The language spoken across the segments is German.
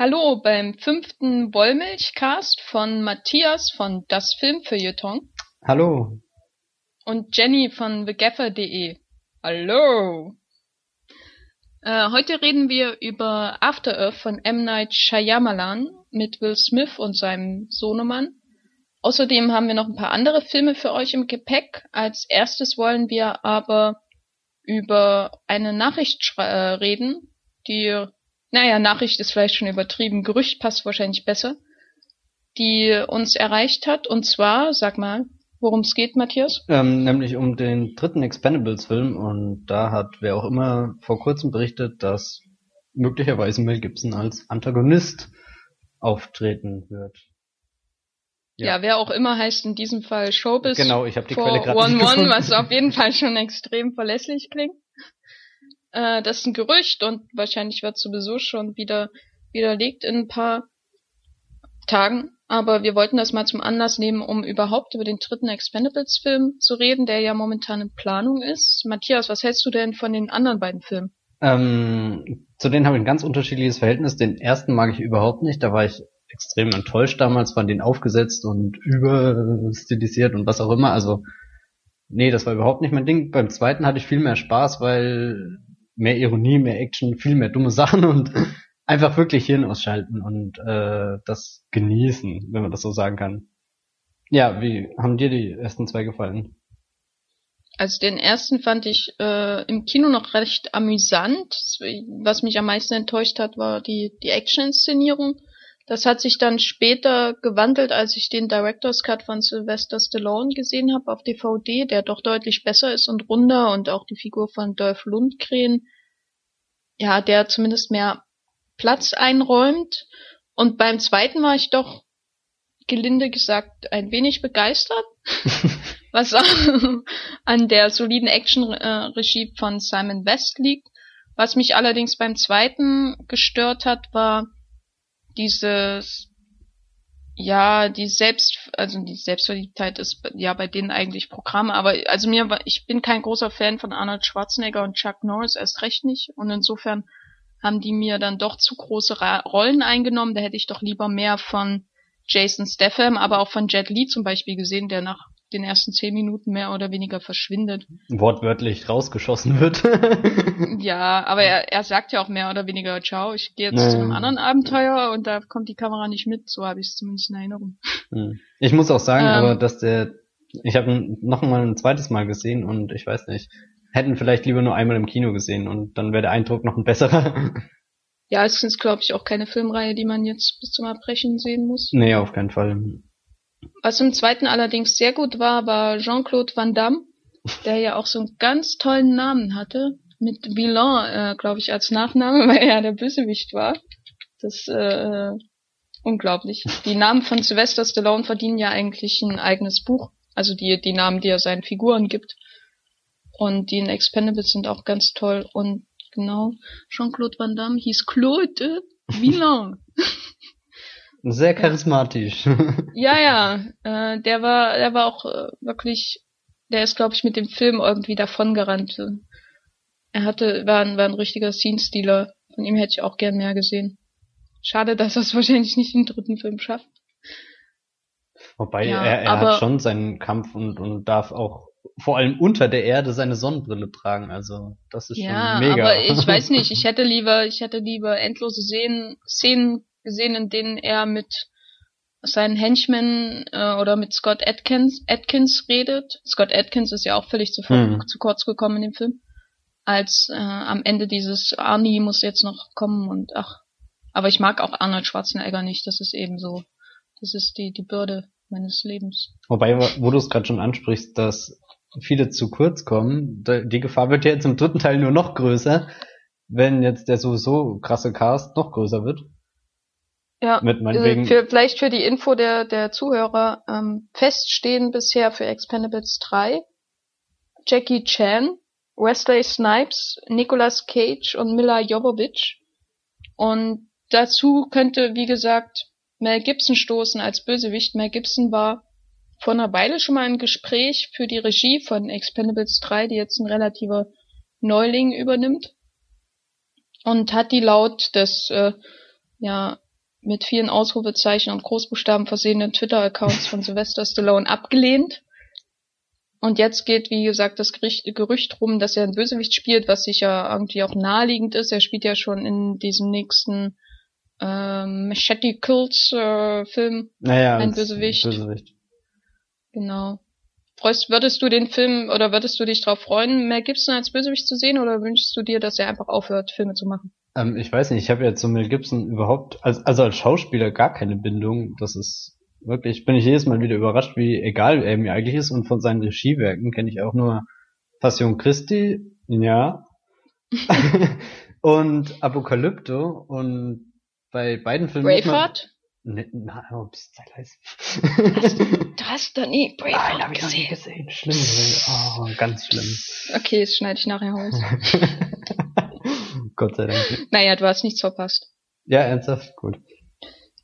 Hallo beim fünften Wollmilchcast von Matthias von Das Filmfeuilleton Hallo. und Jenny von thegaffer.de. Hallo! Äh, heute reden wir über After Earth von M. Night Shyamalan mit Will Smith und seinem Sohnemann. Außerdem haben wir noch ein paar andere Filme für euch im Gepäck. Als erstes wollen wir aber über eine Nachricht äh, reden, die, naja, Nachricht ist vielleicht schon übertrieben, Gerücht passt wahrscheinlich besser, die uns erreicht hat. Und zwar, sag mal, worum es geht, Matthias? Ähm, nämlich um den dritten Expendables-Film und da hat wer auch immer vor kurzem berichtet, dass möglicherweise Mel Gibson als Antagonist auftreten wird. Ja. Ja. wer auch immer heißt in diesem Fall Showbiz Genau, ich habe die Quelle gerade nicht 411, gefunden. was auf jeden Fall schon extrem verlässlich klingt. Äh, das ist ein Gerücht und wahrscheinlich wird sowieso schon wieder widerlegt in ein paar Tagen. Aber wir wollten das mal zum Anlass nehmen, um überhaupt über den dritten Expendables-Film zu reden, der ja momentan in Planung ist. Matthias, was hältst du denn von den anderen beiden Filmen? Ähm, zu denen habe ich ein ganz unterschiedliches Verhältnis. Den ersten mag ich überhaupt nicht. Da war ich extrem enttäuscht damals, fand den aufgesetzt und überstilisiert und was auch immer. Also, nee, das war überhaupt nicht mein Ding. Beim zweiten hatte ich viel mehr Spaß, weil mehr Ironie, mehr Action, viel mehr dumme Sachen und einfach wirklich Hirn ausschalten und äh, das genießen, wenn man das so sagen kann. Ja, wie haben dir die ersten zwei gefallen? Also den ersten fand ich äh, im Kino noch recht amüsant. Was mich am meisten enttäuscht hat, war die, die Action-Inszenierung. Das hat sich dann später gewandelt, als ich den Director's Cut von Sylvester Stallone gesehen habe auf DVD, der doch deutlich besser ist und runder und auch die Figur von Dolph Lundgren, ja, der zumindest mehr Platz einräumt. Und beim zweiten war ich doch gelinde gesagt ein wenig begeistert, was auch an der soliden Action-Regie von Simon West liegt. Was mich allerdings beim zweiten gestört hat, war dieses, ja, die Selbst, also die Selbstverliebtheit ist ja bei denen eigentlich Programm, aber also mir war, ich bin kein großer Fan von Arnold Schwarzenegger und Chuck Norris erst recht nicht und insofern haben die mir dann doch zu große Ra Rollen eingenommen. Da hätte ich doch lieber mehr von Jason Statham, aber auch von Jet Li zum Beispiel gesehen, der nach den ersten zehn Minuten mehr oder weniger verschwindet. Wortwörtlich rausgeschossen wird. Ja, aber er, er sagt ja auch mehr oder weniger, ciao, ich gehe jetzt Naja. zu einem anderen Abenteuer und da kommt die Kamera nicht mit, so habe ich es zumindest in Erinnerung. Hm. Ich muss auch sagen, Ähm. aber dass der, ich habe ihn noch mal ein zweites Mal gesehen und ich weiß nicht, hätten vielleicht lieber nur einmal im Kino gesehen und dann wäre der Eindruck noch ein besserer. Ja, es ist, glaube ich, auch keine Filmreihe, die man jetzt bis zum Erbrechen sehen muss. nee, auf keinen Fall. Was im zweiten allerdings sehr gut war, war Jean-Claude Van Damme, der ja auch so einen ganz tollen Namen hatte, mit Villain, äh, glaube ich, als Nachname, weil er der Bösewicht war. Das äh, unglaublich. Die Namen von Sylvester Stallone verdienen ja eigentlich ein eigenes Buch. Also die, die Namen, die er seinen Figuren gibt. Und die in Expendables sind auch ganz toll. Und genau, Jean-Claude Van Damme hieß Claude Villain. Sehr charismatisch. Ja, ja, äh, der war, der war auch äh, wirklich, der ist, glaube ich, mit dem Film irgendwie davongerannt. Er hatte, war ein, war ein richtiger Scene-Stealer. Von ihm hätte ich auch gern mehr gesehen. Schade, dass er es wahrscheinlich nicht im dritten Film schafft. Wobei Ja, er, er hat schon seinen Kampf und, und darf auch vor allem unter der Erde seine Sonnenbrille tragen. Also das ist Ja, schon mega. aber ich weiß nicht, ich hätte lieber, ich hätte lieber endlose Szenen, Szenen gesehen, in denen er mit seinen Henchmen äh, oder mit Scott Atkins, Atkins redet. Scott Atkins ist ja auch völlig zu, Hm. zu kurz gekommen in dem Film. Als äh, am Ende dieses Arnie muss jetzt noch kommen und ach. Aber ich mag auch Arnold Schwarzenegger nicht. Das ist eben so. Das ist die, die Bürde meines Lebens. Wobei, wo du es gerade schon ansprichst, dass viele zu kurz kommen, die Gefahr wird ja jetzt im dritten Teil nur noch größer, wenn jetzt der sowieso krasse Cast noch größer wird. Ja, Mit Also meinetwegen, für, vielleicht für die Info der, der Zuhörer, ähm, feststehen bisher für Expendables 3 Jackie Chan, Wesley Snipes, Nicolas Cage und Mila Jovovich. Und dazu könnte, wie gesagt, Mel Gibson stoßen als Bösewicht. Mel Gibson war vor einer Weile schon mal ein Gespräch für die Regie von Expendables 3, die jetzt ein relativer Neuling übernimmt. Und hat die laut des äh, ja, mit vielen Ausrufezeichen und Großbuchstaben versehenen Twitter-Accounts von Sylvester Stallone abgelehnt. Und jetzt geht, wie gesagt, das Gerücht, Gerücht rum, dass er ein Bösewicht spielt, was sicher irgendwie auch naheliegend ist. Er spielt ja schon in diesem nächsten ähm, Machete Kills äh, Film Naja, ein Bösewicht. Bösewicht. Genau. Freust, würdest du den Film oder würdest du dich darauf freuen, Mel Gibson als Bösewicht zu sehen oder wünschst du dir, dass er einfach aufhört, Filme zu machen? Ähm, ich weiß nicht, ich habe ja zu Mel Gibson überhaupt, als, also als Schauspieler gar keine Bindung. Das ist wirklich, bin ich jedes Mal wieder überrascht, wie egal er mir eigentlich ist. Und von seinen Regiewerken kenne ich auch nur Passion Christi, ja. und Apokalypto. Und bei beiden Filmen. Braveheart? Ne, na, oh, pst, sei leise. Du hast doch nie Nein, Braveheart hab ich noch nie gesehen. gesehen. Schlimm. Oh, ganz schlimm. Okay, das schneide ich nachher raus. Gott sei Dank. naja, du hast nichts verpasst. Ja, ernsthaft? Gut.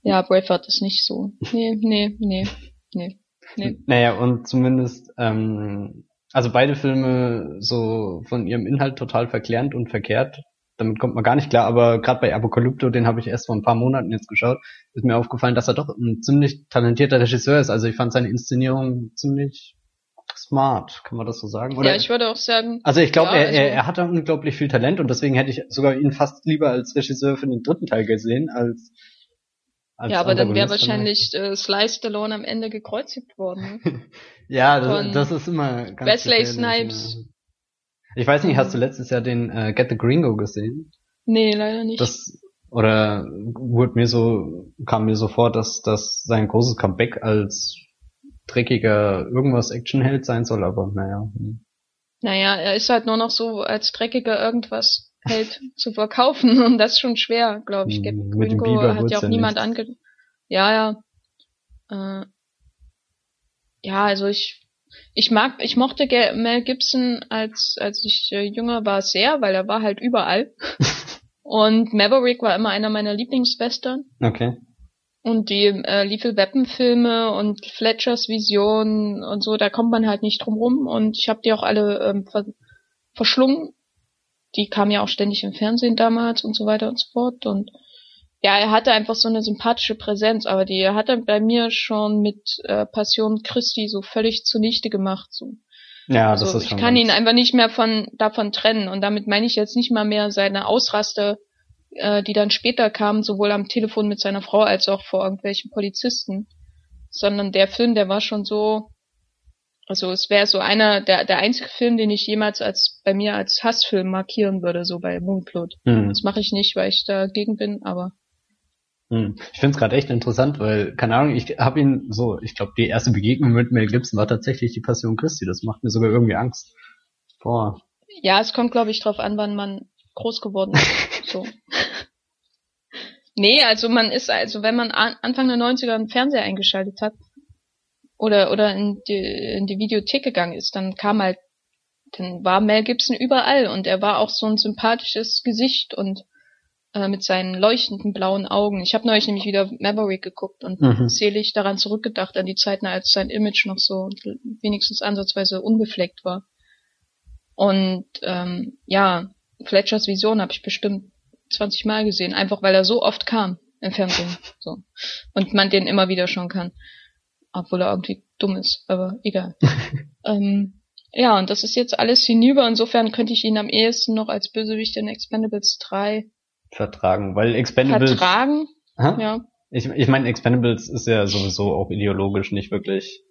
Ja, Braveheart ist nicht so. Nee, nee, nee, nee. Nee. Naja, und zumindest, ähm, also beide Filme so von ihrem Inhalt total verklärend und verkehrt. Damit kommt man gar nicht klar, aber gerade bei Apokalypto, den habe ich erst vor ein paar Monaten jetzt geschaut, ist mir aufgefallen, dass er doch ein ziemlich talentierter Regisseur ist. Also ich fand seine Inszenierung ziemlich smart, kann man das so sagen? Oder? Ja, ich würde auch sagen, also ich glaube, ja, er, also- er, er hat unglaublich viel Talent und deswegen hätte ich sogar ihn fast lieber als Regisseur für den dritten Teil gesehen, als, als ja, aber dann wäre wahrscheinlich äh, Sly Stallone am Ende gekreuzigt worden. Ja, das, das ist immer ganz Wesley Snipes. Ich weiß nicht, hast du letztes Jahr den äh, Get the Gringo gesehen? Nee, leider nicht. Das oder wurde mir so kam mir so vor, dass das sein großes Comeback als dreckiger irgendwas Actionheld sein soll, aber naja. hm. Naja, er ist halt nur noch so als dreckiger irgendwas Held zu verkaufen und das ist schon schwer, glaube ich. Hm, Gap mit dem Gringo Biber hat ja auch ja niemand nichts. ange... Ja, ja. Äh, ja, also ich ich mag, ich mochte Mel Gibson als als ich äh, jünger war sehr, weil er war halt überall. und Maverick war immer einer meiner Lieblingswestern. Okay. Und die äh, Lethal Weapon Filme und Fletchers Vision und so, da kommt man halt nicht drum rum. Und ich habe die auch alle ähm, ver verschlungen. Die kamen ja auch ständig im Fernsehen damals und so weiter und so fort. Und ja, er hatte einfach so eine sympathische Präsenz, aber die hat er bei mir schon mit äh, Passion Christi so völlig zunichte gemacht. So. Ja, das Also ist ich schon kann ganz- ihn einfach nicht mehr von davon trennen. Und damit meine ich jetzt nicht mal mehr seine Ausraste, äh, die dann später kamen, sowohl am Telefon mit seiner Frau als auch vor irgendwelchen Polizisten. Sondern der Film, der war schon so, also es wäre so einer, der, der einzige Film, den ich jemals als bei mir als Hassfilm markieren würde, so bei Moonblood. Hm. Das mache ich nicht, weil ich dagegen bin, aber Hm. Ich finde es gerade echt interessant, weil, keine Ahnung, ich habe ihn so, ich glaube, die erste Begegnung mit Mel Gibson war tatsächlich die Passion Christi. Das macht mir sogar irgendwie Angst. Boah. Ja, es kommt, glaube ich, drauf an, wann man groß geworden ist. so. Nee, also man ist, also wenn man an, Anfang der 90er einen Fernseher eingeschaltet hat oder oder in die, in die Videothek gegangen ist, dann kam halt, dann war Mel Gibson überall und er war auch so ein sympathisches Gesicht und äh, mit seinen leuchtenden blauen Augen. Ich habe neulich nämlich wieder Maverick geguckt und Mhm. selig daran zurückgedacht, an die Zeiten, als sein Image noch so wenigstens ansatzweise unbefleckt war. Und ähm, ja, Fletchers Vision habe ich bestimmt 20 Mal gesehen, einfach weil er so oft kam im Fernsehen. So. Und man den immer wieder schon kann. Obwohl er irgendwie dumm ist, aber egal. ähm, ja, und das ist jetzt alles hinüber. Insofern könnte ich ihn am ehesten noch als Bösewicht in Expendables 3 Vertragen, weil Expendables. vertragen. Ha? Ja. Ich, ich meine, Expendables ist ja sowieso auch ideologisch nicht wirklich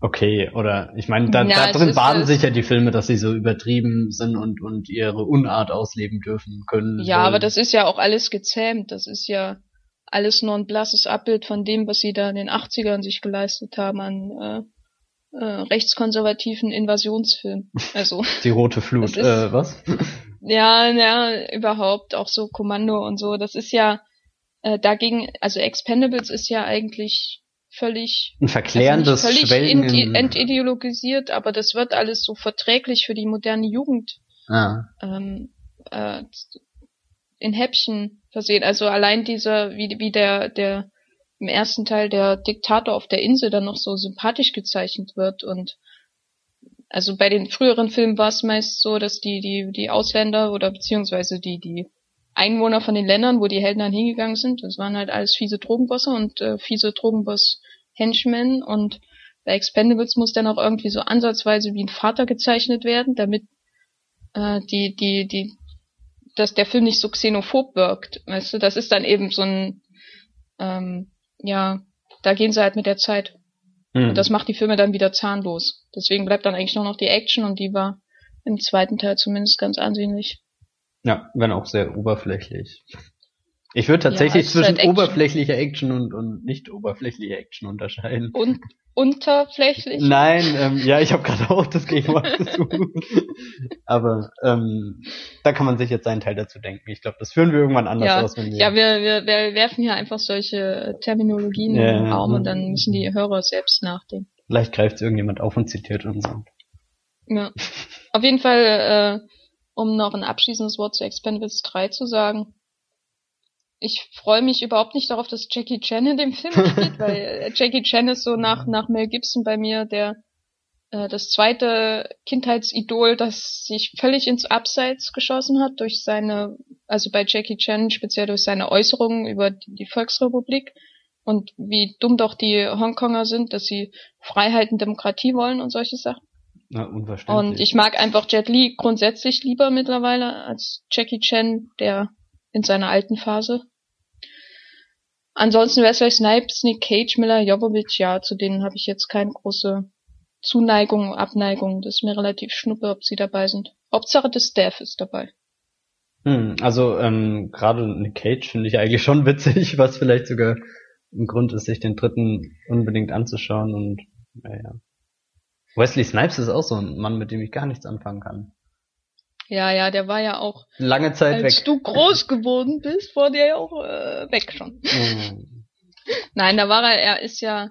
okay. Oder ich meine, da, Ja, da drin baden sich ja die Filme, dass sie so übertrieben sind und, und ihre Unart ausleben dürfen können. Ja, sollen. aber das ist ja auch alles gezähmt. Das ist ja alles nur ein blasses Abbild von dem, was sie da in den 80ern sich geleistet haben an äh, äh, rechtskonservativen Invasionsfilmen. Also, Die rote Flut, ist- äh, was? ja, ja, überhaupt auch so Kommando und so. Das ist ja äh, dagegen, also Expendables ist ja eigentlich völlig Ein verklärendes also völlig in, entideologisiert, aber das wird alles so verträglich für die moderne Jugend ah, ähm, äh, in Häppchen versehen. Also allein dieser, wie, wie der, der im ersten Teil der Diktator auf der Insel dann noch so sympathisch gezeichnet wird und also bei den früheren Filmen war es meist so, dass die, die, die Ausländer oder beziehungsweise die, die Einwohner von den Ländern, wo die Helden dann hingegangen sind. Das waren halt alles fiese Drogenbosser und äh, fiese Drogenboss-Henchmen und bei Expendables muss dann auch irgendwie so ansatzweise wie ein Vater gezeichnet werden, damit äh, die, die, die, dass der Film nicht so xenophob wirkt. Weißt du, das ist dann eben so ein, ähm, ja, da gehen sie halt mit der Zeit. Mhm. Und das macht die Filme dann wieder zahnlos. Deswegen bleibt dann eigentlich nur noch die Action und die war im zweiten Teil zumindest ganz ansehnlich. Ja, wenn auch sehr oberflächlich. Ich würde tatsächlich ja, zwischen halt oberflächlicher Action und, und nicht oberflächlicher Action unterscheiden. Und unterflächlich? Nein, ähm, ja, ich habe gerade auch das Gegenwart gesucht. Aber ähm, da kann man sich jetzt seinen Teil dazu denken. Ich glaube, das führen wir irgendwann anders ja, aus. Wenn wir ja, wir, wir, wir werfen hier einfach solche Terminologien ja, in den Raum und dann müssen die Hörer selbst nachdenken. Vielleicht greift irgendjemand auf und zitiert uns. Ja. Auf jeden Fall, äh, um noch ein abschließendes Wort zu Expendables 3 zu sagen ich freue mich überhaupt nicht darauf, dass Jackie Chan in dem Film spielt, weil äh, Jackie Chan ist so nach, nach Mel Gibson bei mir der äh, das zweite Kindheitsidol, das sich völlig ins Abseits geschossen hat durch seine, also bei Jackie Chan speziell durch seine Äußerungen über die Volksrepublik und wie dumm doch die Hongkonger sind, dass sie Freiheit und Demokratie wollen und solche Sachen. Na, unverständlich. Und ich mag einfach Jet Li grundsätzlich lieber mittlerweile als Jackie Chan, der in seiner alten Phase. Ansonsten Wesley Snipes, Nick Cage, Miller Jovovich, ja, zu denen habe ich jetzt keine große Zuneigung, Abneigung. Das ist mir relativ schnuppe, ob sie dabei sind. Hauptsache das Staff ist dabei. Hm, also ähm, gerade Nick Cage finde ich eigentlich schon witzig, was vielleicht sogar ein Grund ist, sich den dritten unbedingt anzuschauen und naja. Wesley Snipes ist auch so ein Mann, mit dem ich gar nichts anfangen kann. Ja, ja, der war ja auch lange Zeit als weg. du groß geworden bist, war der ja auch äh, weg schon. Mhm. Nein, da war er, er ist ja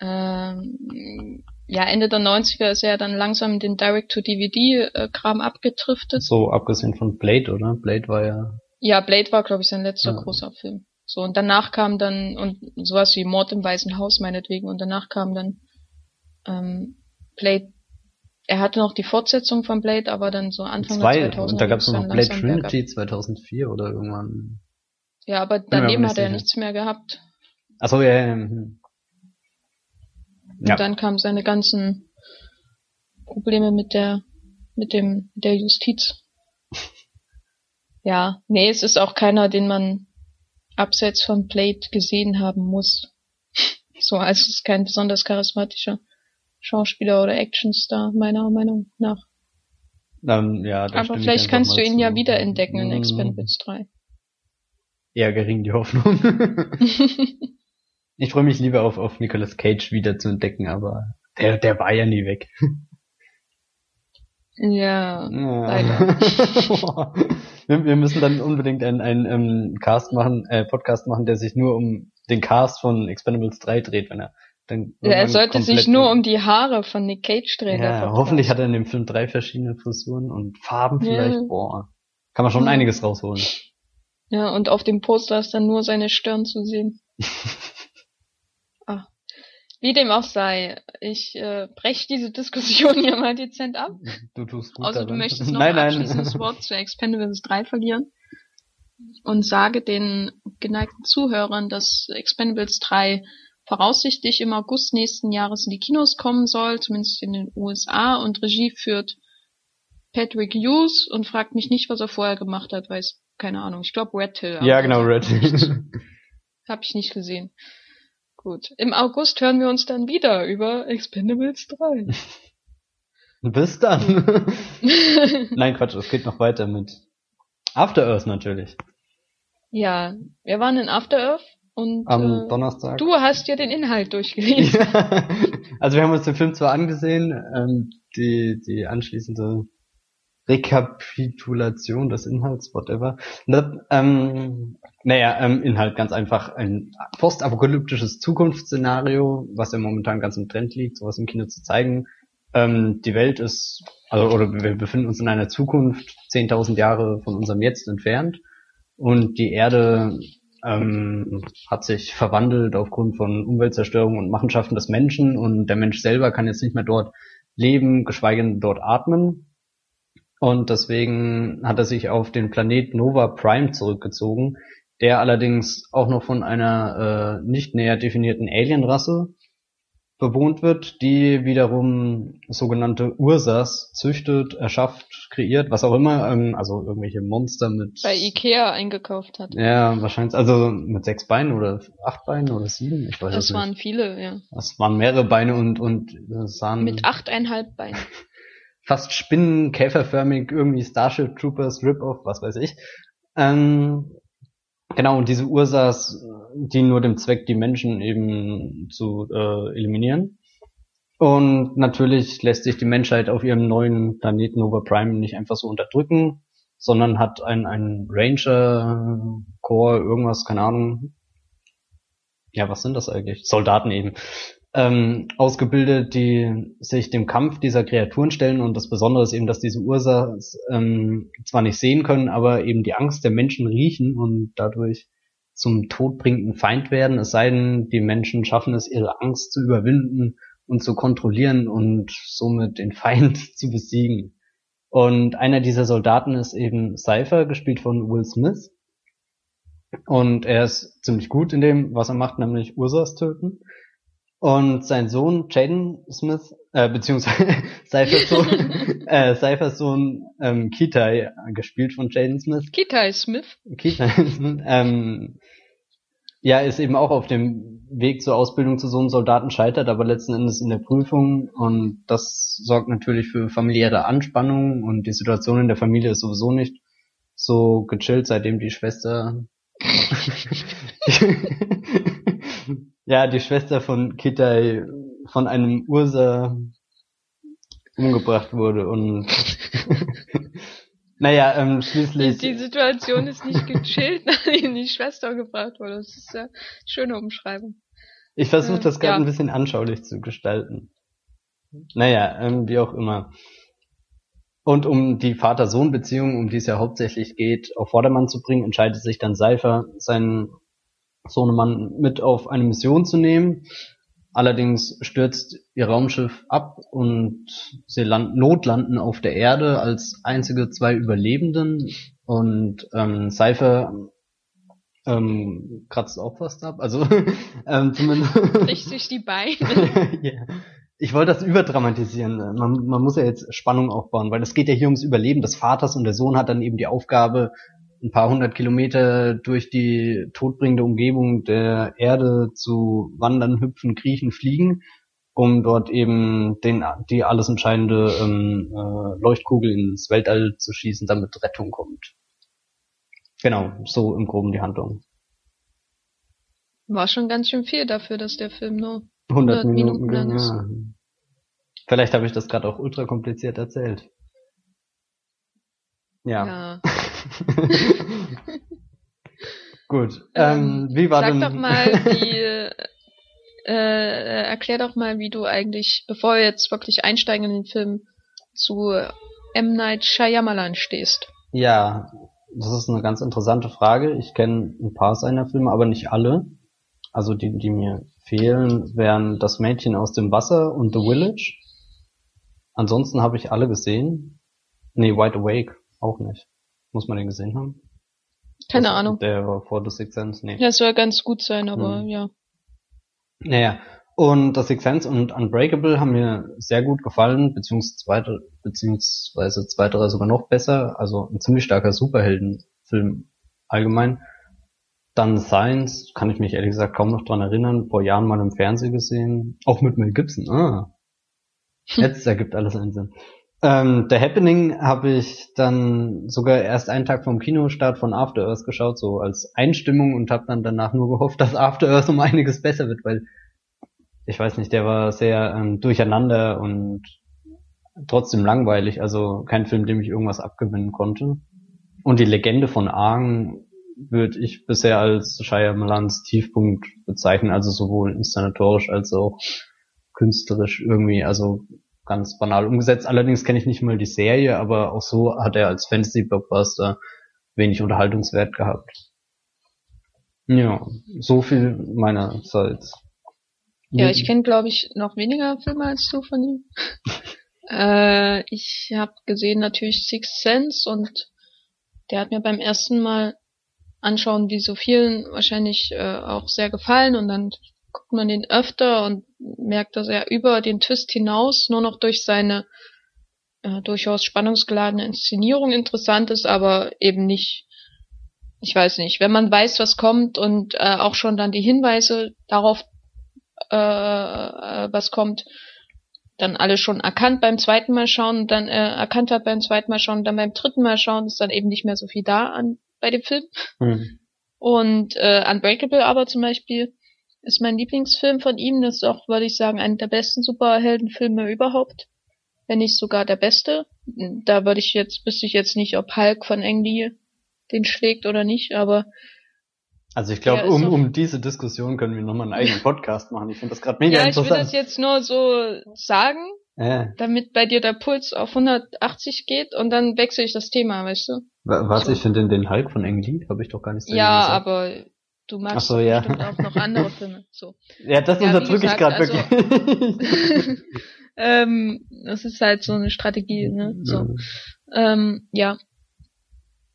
ähm, ja Ende der 90er ist er dann langsam den Direct-to-DVD-Kram abgetriftet. So abgesehen von Blade, oder? Blade war ja. Ja, Blade war glaube ich sein letzter ja. großer Film. So und danach kam dann und sowas wie Mord im Weißen Haus meinetwegen und danach kam dann ähm, Blade er hatte noch die Fortsetzung von Blade, aber dann so Anfang Zwei, der 2000er. Und da gab es noch Blade Trinity 2004 oder irgendwann. Ja, aber daneben hat er sicher. nichts mehr gehabt. Achso, ja, ja. Hm. Und ja. dann kamen seine ganzen Probleme mit der, mit dem, der Justiz. ja, nee, es ist auch keiner, den man abseits von Blade gesehen haben muss. so, also es ist kein besonders charismatischer Schauspieler oder Actionstar, meiner Meinung nach. Ähm, ja, Aber vielleicht kannst du ihn zu. ja wiederentdecken in. Expendables 3. Eher gering die Hoffnung. ich freue mich lieber auf, auf Nicolas Cage wieder zu entdecken, aber der, der war ja nie weg. Ja, ja. leider. wir, wir, müssen dann unbedingt einen, einen ähm, Cast machen, äh, Podcast machen, der sich nur um den Cast von Expendables 3 dreht, wenn er dann ja, er sollte sich nur um die Haare von Nick Cage drehen. Ja, hoffentlich hat er in dem Film drei verschiedene Frisuren und Farben vielleicht. Ja. Boah, kann man schon ja. einiges rausholen. Ja, und auf dem Poster ist dann nur seine Stirn zu sehen. ah. Wie dem auch sei, ich äh, breche diese Diskussion hier mal dezent ab. Du tust gut. Außer daran. du möchtest noch nein, ein abschließendes Wort zu Expendables 3 verlieren und sage den geneigten Zuhörern, dass Expendables 3 voraussichtlich im August nächsten Jahres in die Kinos kommen soll, zumindest in den USA, und Regie führt Patrick Hughes und fragt mich nicht, was er vorher gemacht hat, weiß keine Ahnung. Ich glaube Red Hill. Ja, genau, Red Hill. Hab ich nicht gesehen. Gut. Im August hören wir uns dann wieder über Expendables 3. Bis dann. Nein, Quatsch, es geht noch weiter mit After Earth natürlich. Ja, wir waren in After Earth und am äh, Donnerstag. Du hast ja den Inhalt durchgelesen. Ja. Also wir haben uns den Film zwar angesehen, ähm, die, die anschließende Rekapitulation des Inhalts, whatever. Ähm, naja, ähm, Inhalt ganz einfach ein postapokalyptisches Zukunftsszenario, was ja momentan ganz im Trend liegt, sowas im Kino zu zeigen. Ähm, die Welt ist, also oder wir befinden uns in einer Zukunft 10.000 Jahre von unserem Jetzt entfernt und die Erde ähm, hat sich verwandelt aufgrund von Umweltzerstörung und Machenschaften des Menschen und der Mensch selber kann jetzt nicht mehr dort leben, geschweige denn dort atmen. Und deswegen hat er sich auf den Planet Nova Prime zurückgezogen, der allerdings auch noch von einer äh, nicht näher definierten Alienrasse bewohnt wird, die wiederum sogenannte Ursas züchtet, erschafft, kreiert, was auch immer, ähm, also irgendwelche Monster mit. Bei Ikea eingekauft hat. Ja, wahrscheinlich, also mit sechs Beinen oder acht Beinen oder sieben, ich weiß Das es waren nicht. viele, ja. Das waren mehrere Beine und und äh, sahen Mit achteinhalb Beinen. fast spinnenkäferförmig, irgendwie Starship Troopers Rip-Off, was weiß ich. Ähm, genau, und diese Ursas dienen nur dem Zweck, die Menschen eben zu äh, eliminieren. Und natürlich lässt sich die Menschheit auf ihrem neuen Planeten Nova Prime nicht einfach so unterdrücken, sondern hat ein, ein Ranger Corps, irgendwas, keine Ahnung. Ja, was sind das eigentlich? Soldaten eben. Ähm, ausgebildet, die sich dem Kampf dieser Kreaturen stellen und das Besondere ist eben, dass diese Ursas ähm, zwar nicht sehen können, aber eben die Angst der Menschen riechen und dadurch zum todbringenden Feind werden, es sei denn, die Menschen schaffen es, ihre Angst zu überwinden und zu kontrollieren und somit den Feind zu besiegen. Und einer dieser Soldaten ist eben Cypher, gespielt von Will Smith. Und er ist ziemlich gut in dem, was er macht, nämlich Ursas töten. Und sein Sohn Jaden Smith, äh, beziehungsweise Cyphers Sohn, äh, Cyphers Sohn ähm, Kitai, gespielt von Jaden Smith, Kitai Smith. Keith ähm, ja, ist eben auch auf dem Weg zur Ausbildung zu so einem Soldaten scheitert, aber letzten Endes in der Prüfung und das sorgt natürlich für familiäre Anspannung und die Situation in der Familie ist sowieso nicht so gechillt, seitdem die Schwester ja, die Schwester von Kitai von einem Ursa umgebracht wurde und naja, ähm, schließlich die Situation ist nicht gechillt, nachdem die Schwester gebracht wurde. Das ist ja eine schöne Umschreibung. Ich versuche Äh, das gerade ja. ein bisschen anschaulich zu gestalten. Naja, ähm, wie auch immer. Und um die Vater-Sohn-Beziehung, um die es ja hauptsächlich geht, auf Vordermann zu bringen, entscheidet sich dann Seifer, seinen Sohnemann mit auf eine Mission zu nehmen. Allerdings stürzt ihr Raumschiff ab und sie landen, notlanden auf der Erde als einzige zwei Überlebenden. Und ähm, Seifer ähm, kratzt auch fast ab. Also ähm, zumindest. Bricht sich die Beine. ja. Ich wollte das überdramatisieren. Man, man muss ja jetzt Spannung aufbauen, weil es geht ja hier ums Überleben des Vaters und der Sohn hat dann eben die Aufgabe, ein paar hundert Kilometer durch die todbringende Umgebung der Erde zu wandern, hüpfen, kriechen, fliegen, um dort eben den, die alles entscheidende ähm, äh, Leuchtkugel ins Weltall zu schießen, damit Rettung kommt. Genau, so im Groben die Handlung. War schon ganz schön viel dafür, dass der Film nur 100 100 Minuten, Minuten lang ist. ja. Vielleicht habe ich das gerade auch ultra kompliziert erzählt. Ja. ja. Gut. Ähm, wie war Sag denn doch mal, wie, äh, erklär doch mal, wie du eigentlich, bevor wir jetzt wirklich einsteigen in den Film, zu M. Night Shyamalan stehst. Ja, das ist eine ganz interessante Frage. Ich kenne ein paar seiner Filme, aber nicht alle. Also die, die mir fehlen, wären Das Mädchen aus dem Wasser und The Village. Ansonsten habe ich alle gesehen. Nee, Wide Awake auch nicht. Muss man den gesehen haben? Keine Das- Ahnung. Der war vor The Sixth Sense, nee. Ja, es soll ganz gut sein, aber Hm. ja. Naja, und das Sixth Sense und Unbreakable haben mir sehr gut gefallen, beziehungsweise zweite, beziehungsweise zweiterer sogar noch besser. Also ein ziemlich starker Superheldenfilm allgemein. Dann Science, kann ich mich ehrlich gesagt kaum noch dran erinnern, vor Jahren mal im Fernsehen gesehen. Auch mit Mel Gibson, ah. Jetzt ergibt alles einen Sinn. Ähm, The Happening habe ich dann sogar erst einen Tag vom Kinostart von After Earth geschaut, so als Einstimmung und habe dann danach nur gehofft, dass After Earth um einiges besser wird, weil ich weiß nicht, der war sehr ähm, durcheinander und trotzdem langweilig, also kein Film, dem ich irgendwas abgewinnen konnte. Und die Legende von Aang würde ich bisher als Shyamalans Tiefpunkt bezeichnen, also sowohl inszenatorisch als auch künstlerisch irgendwie, also ganz banal umgesetzt. Allerdings kenne ich nicht mal die Serie, aber auch so hat er als Fantasy-Blockbuster wenig Unterhaltungswert gehabt. Ja, so viel meinerseits. Ja, ich kenne, glaube ich, noch weniger Filme als du von ihm. Äh, ich habe gesehen natürlich Sixth Sense und der hat mir beim ersten Mal anschauen, wie so vielen wahrscheinlich äh, auch sehr gefallen und dann guckt man den öfter und merkt, dass er über den Twist hinaus nur noch durch seine äh, durchaus spannungsgeladene Inszenierung interessant ist, aber eben nicht, ich weiß nicht, wenn man weiß, was kommt und äh, auch schon dann die Hinweise darauf, äh, äh was kommt, dann alle schon erkannt beim zweiten Mal schauen, dann äh, erkannt hat beim zweiten Mal schauen, dann beim dritten Mal schauen, ist dann eben nicht mehr so viel da an bei dem Film. Mhm. Und äh, Unbreakable aber zum Beispiel ist mein Lieblingsfilm von ihm. Das ist auch, würde ich sagen, einer der besten Superheldenfilme überhaupt. Wenn nicht sogar der beste. Da würde ich jetzt, wüsste ich jetzt nicht, ob Hulk von Ang den schlägt oder nicht, aber also ich glaube, um, um diese Diskussion können wir nochmal einen eigenen Podcast machen. Ich finde das gerade mega ja, interessant. Ja, ich will das jetzt nur so sagen, äh. damit bei dir der Puls auf 180 geht und dann wechsle ich das Thema, weißt du? Was, so. ich finde den Hulk von Ang Lee, habe ich doch gar nicht so Ja, gesagt. aber du magst so, ja. bestimmt auch noch andere Filme. So. Ja, das ja, unterdrücke ich gerade also, wirklich. ähm, das ist halt so eine Strategie, ne? So. Ja. Ähm, ja.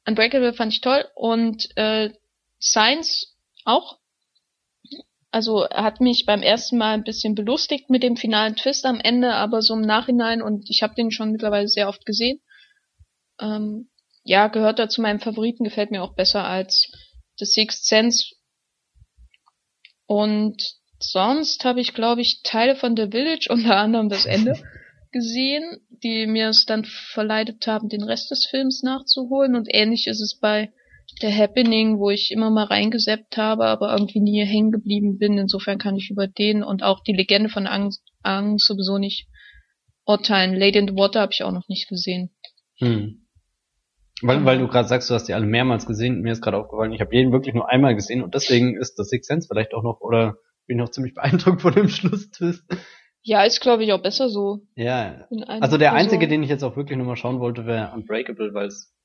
Unbreakable fand ich toll und äh, Science auch. Also hat mich beim ersten Mal ein bisschen belustigt mit dem finalen Twist am Ende, aber so im Nachhinein und ich habe den schon mittlerweile sehr oft gesehen. Ähm, ja, gehört da zu meinem Favoriten, gefällt mir auch besser als The Sixth Sense. Und sonst habe ich, glaube ich, Teile von The Village, unter anderem das Ende, gesehen, die mir es dann verleitet haben, den Rest des Films nachzuholen. Und ähnlich ist es bei der Happening, wo ich immer mal reingeseppt habe, aber irgendwie nie hängen geblieben bin. Insofern kann ich über den und auch die Legende von Angst, Angst sowieso nicht urteilen. Lady in the Water habe ich auch noch nicht gesehen. Hm. Weil, weil du gerade sagst, du hast die alle mehrmals gesehen, mir ist gerade aufgefallen, ich habe jeden wirklich nur einmal gesehen und deswegen ist das Six Sense vielleicht auch noch, oder bin ich noch ziemlich beeindruckt von dem Schlusstwist. Ja, ist glaube ich auch besser so. Ja. Also der einzige, den ich jetzt auch wirklich nochmal schauen wollte, wäre Unbreakable, weil es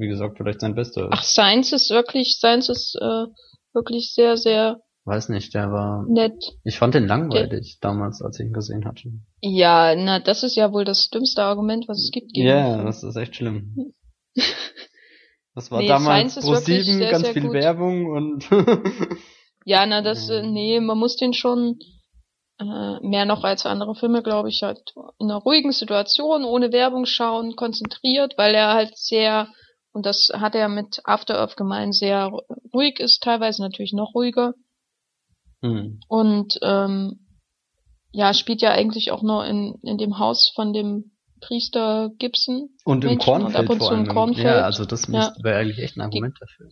wie gesagt, vielleicht sein bester Ach, Science ist wirklich, Science ist äh, wirklich sehr, sehr. Weiß nicht, der war. Nett. Ich fand den langweilig der, damals, als ich ihn gesehen hatte. Ja, na, das ist ja wohl das dümmste Argument, was es gibt. Ja, yeah, das ist echt schlimm. Das war nee, damals pro sieben ganz sehr viel gut. Werbung und. ja, na, das, äh, nee, man muss den schon äh, mehr noch als andere Filme, glaube ich, halt in einer ruhigen Situation, ohne Werbung schauen, konzentriert, weil er halt sehr und das hat er mit After Earth gemeint, sehr ruhig ist, teilweise natürlich noch ruhiger. Mhm. Und ähm, ja, spielt ja eigentlich auch nur in, in dem Haus von dem Priester Gibson. Und im Kornfeld und ab und zu im Kornfeld. Ja, also das ja. wäre eigentlich echt ein Argument dafür.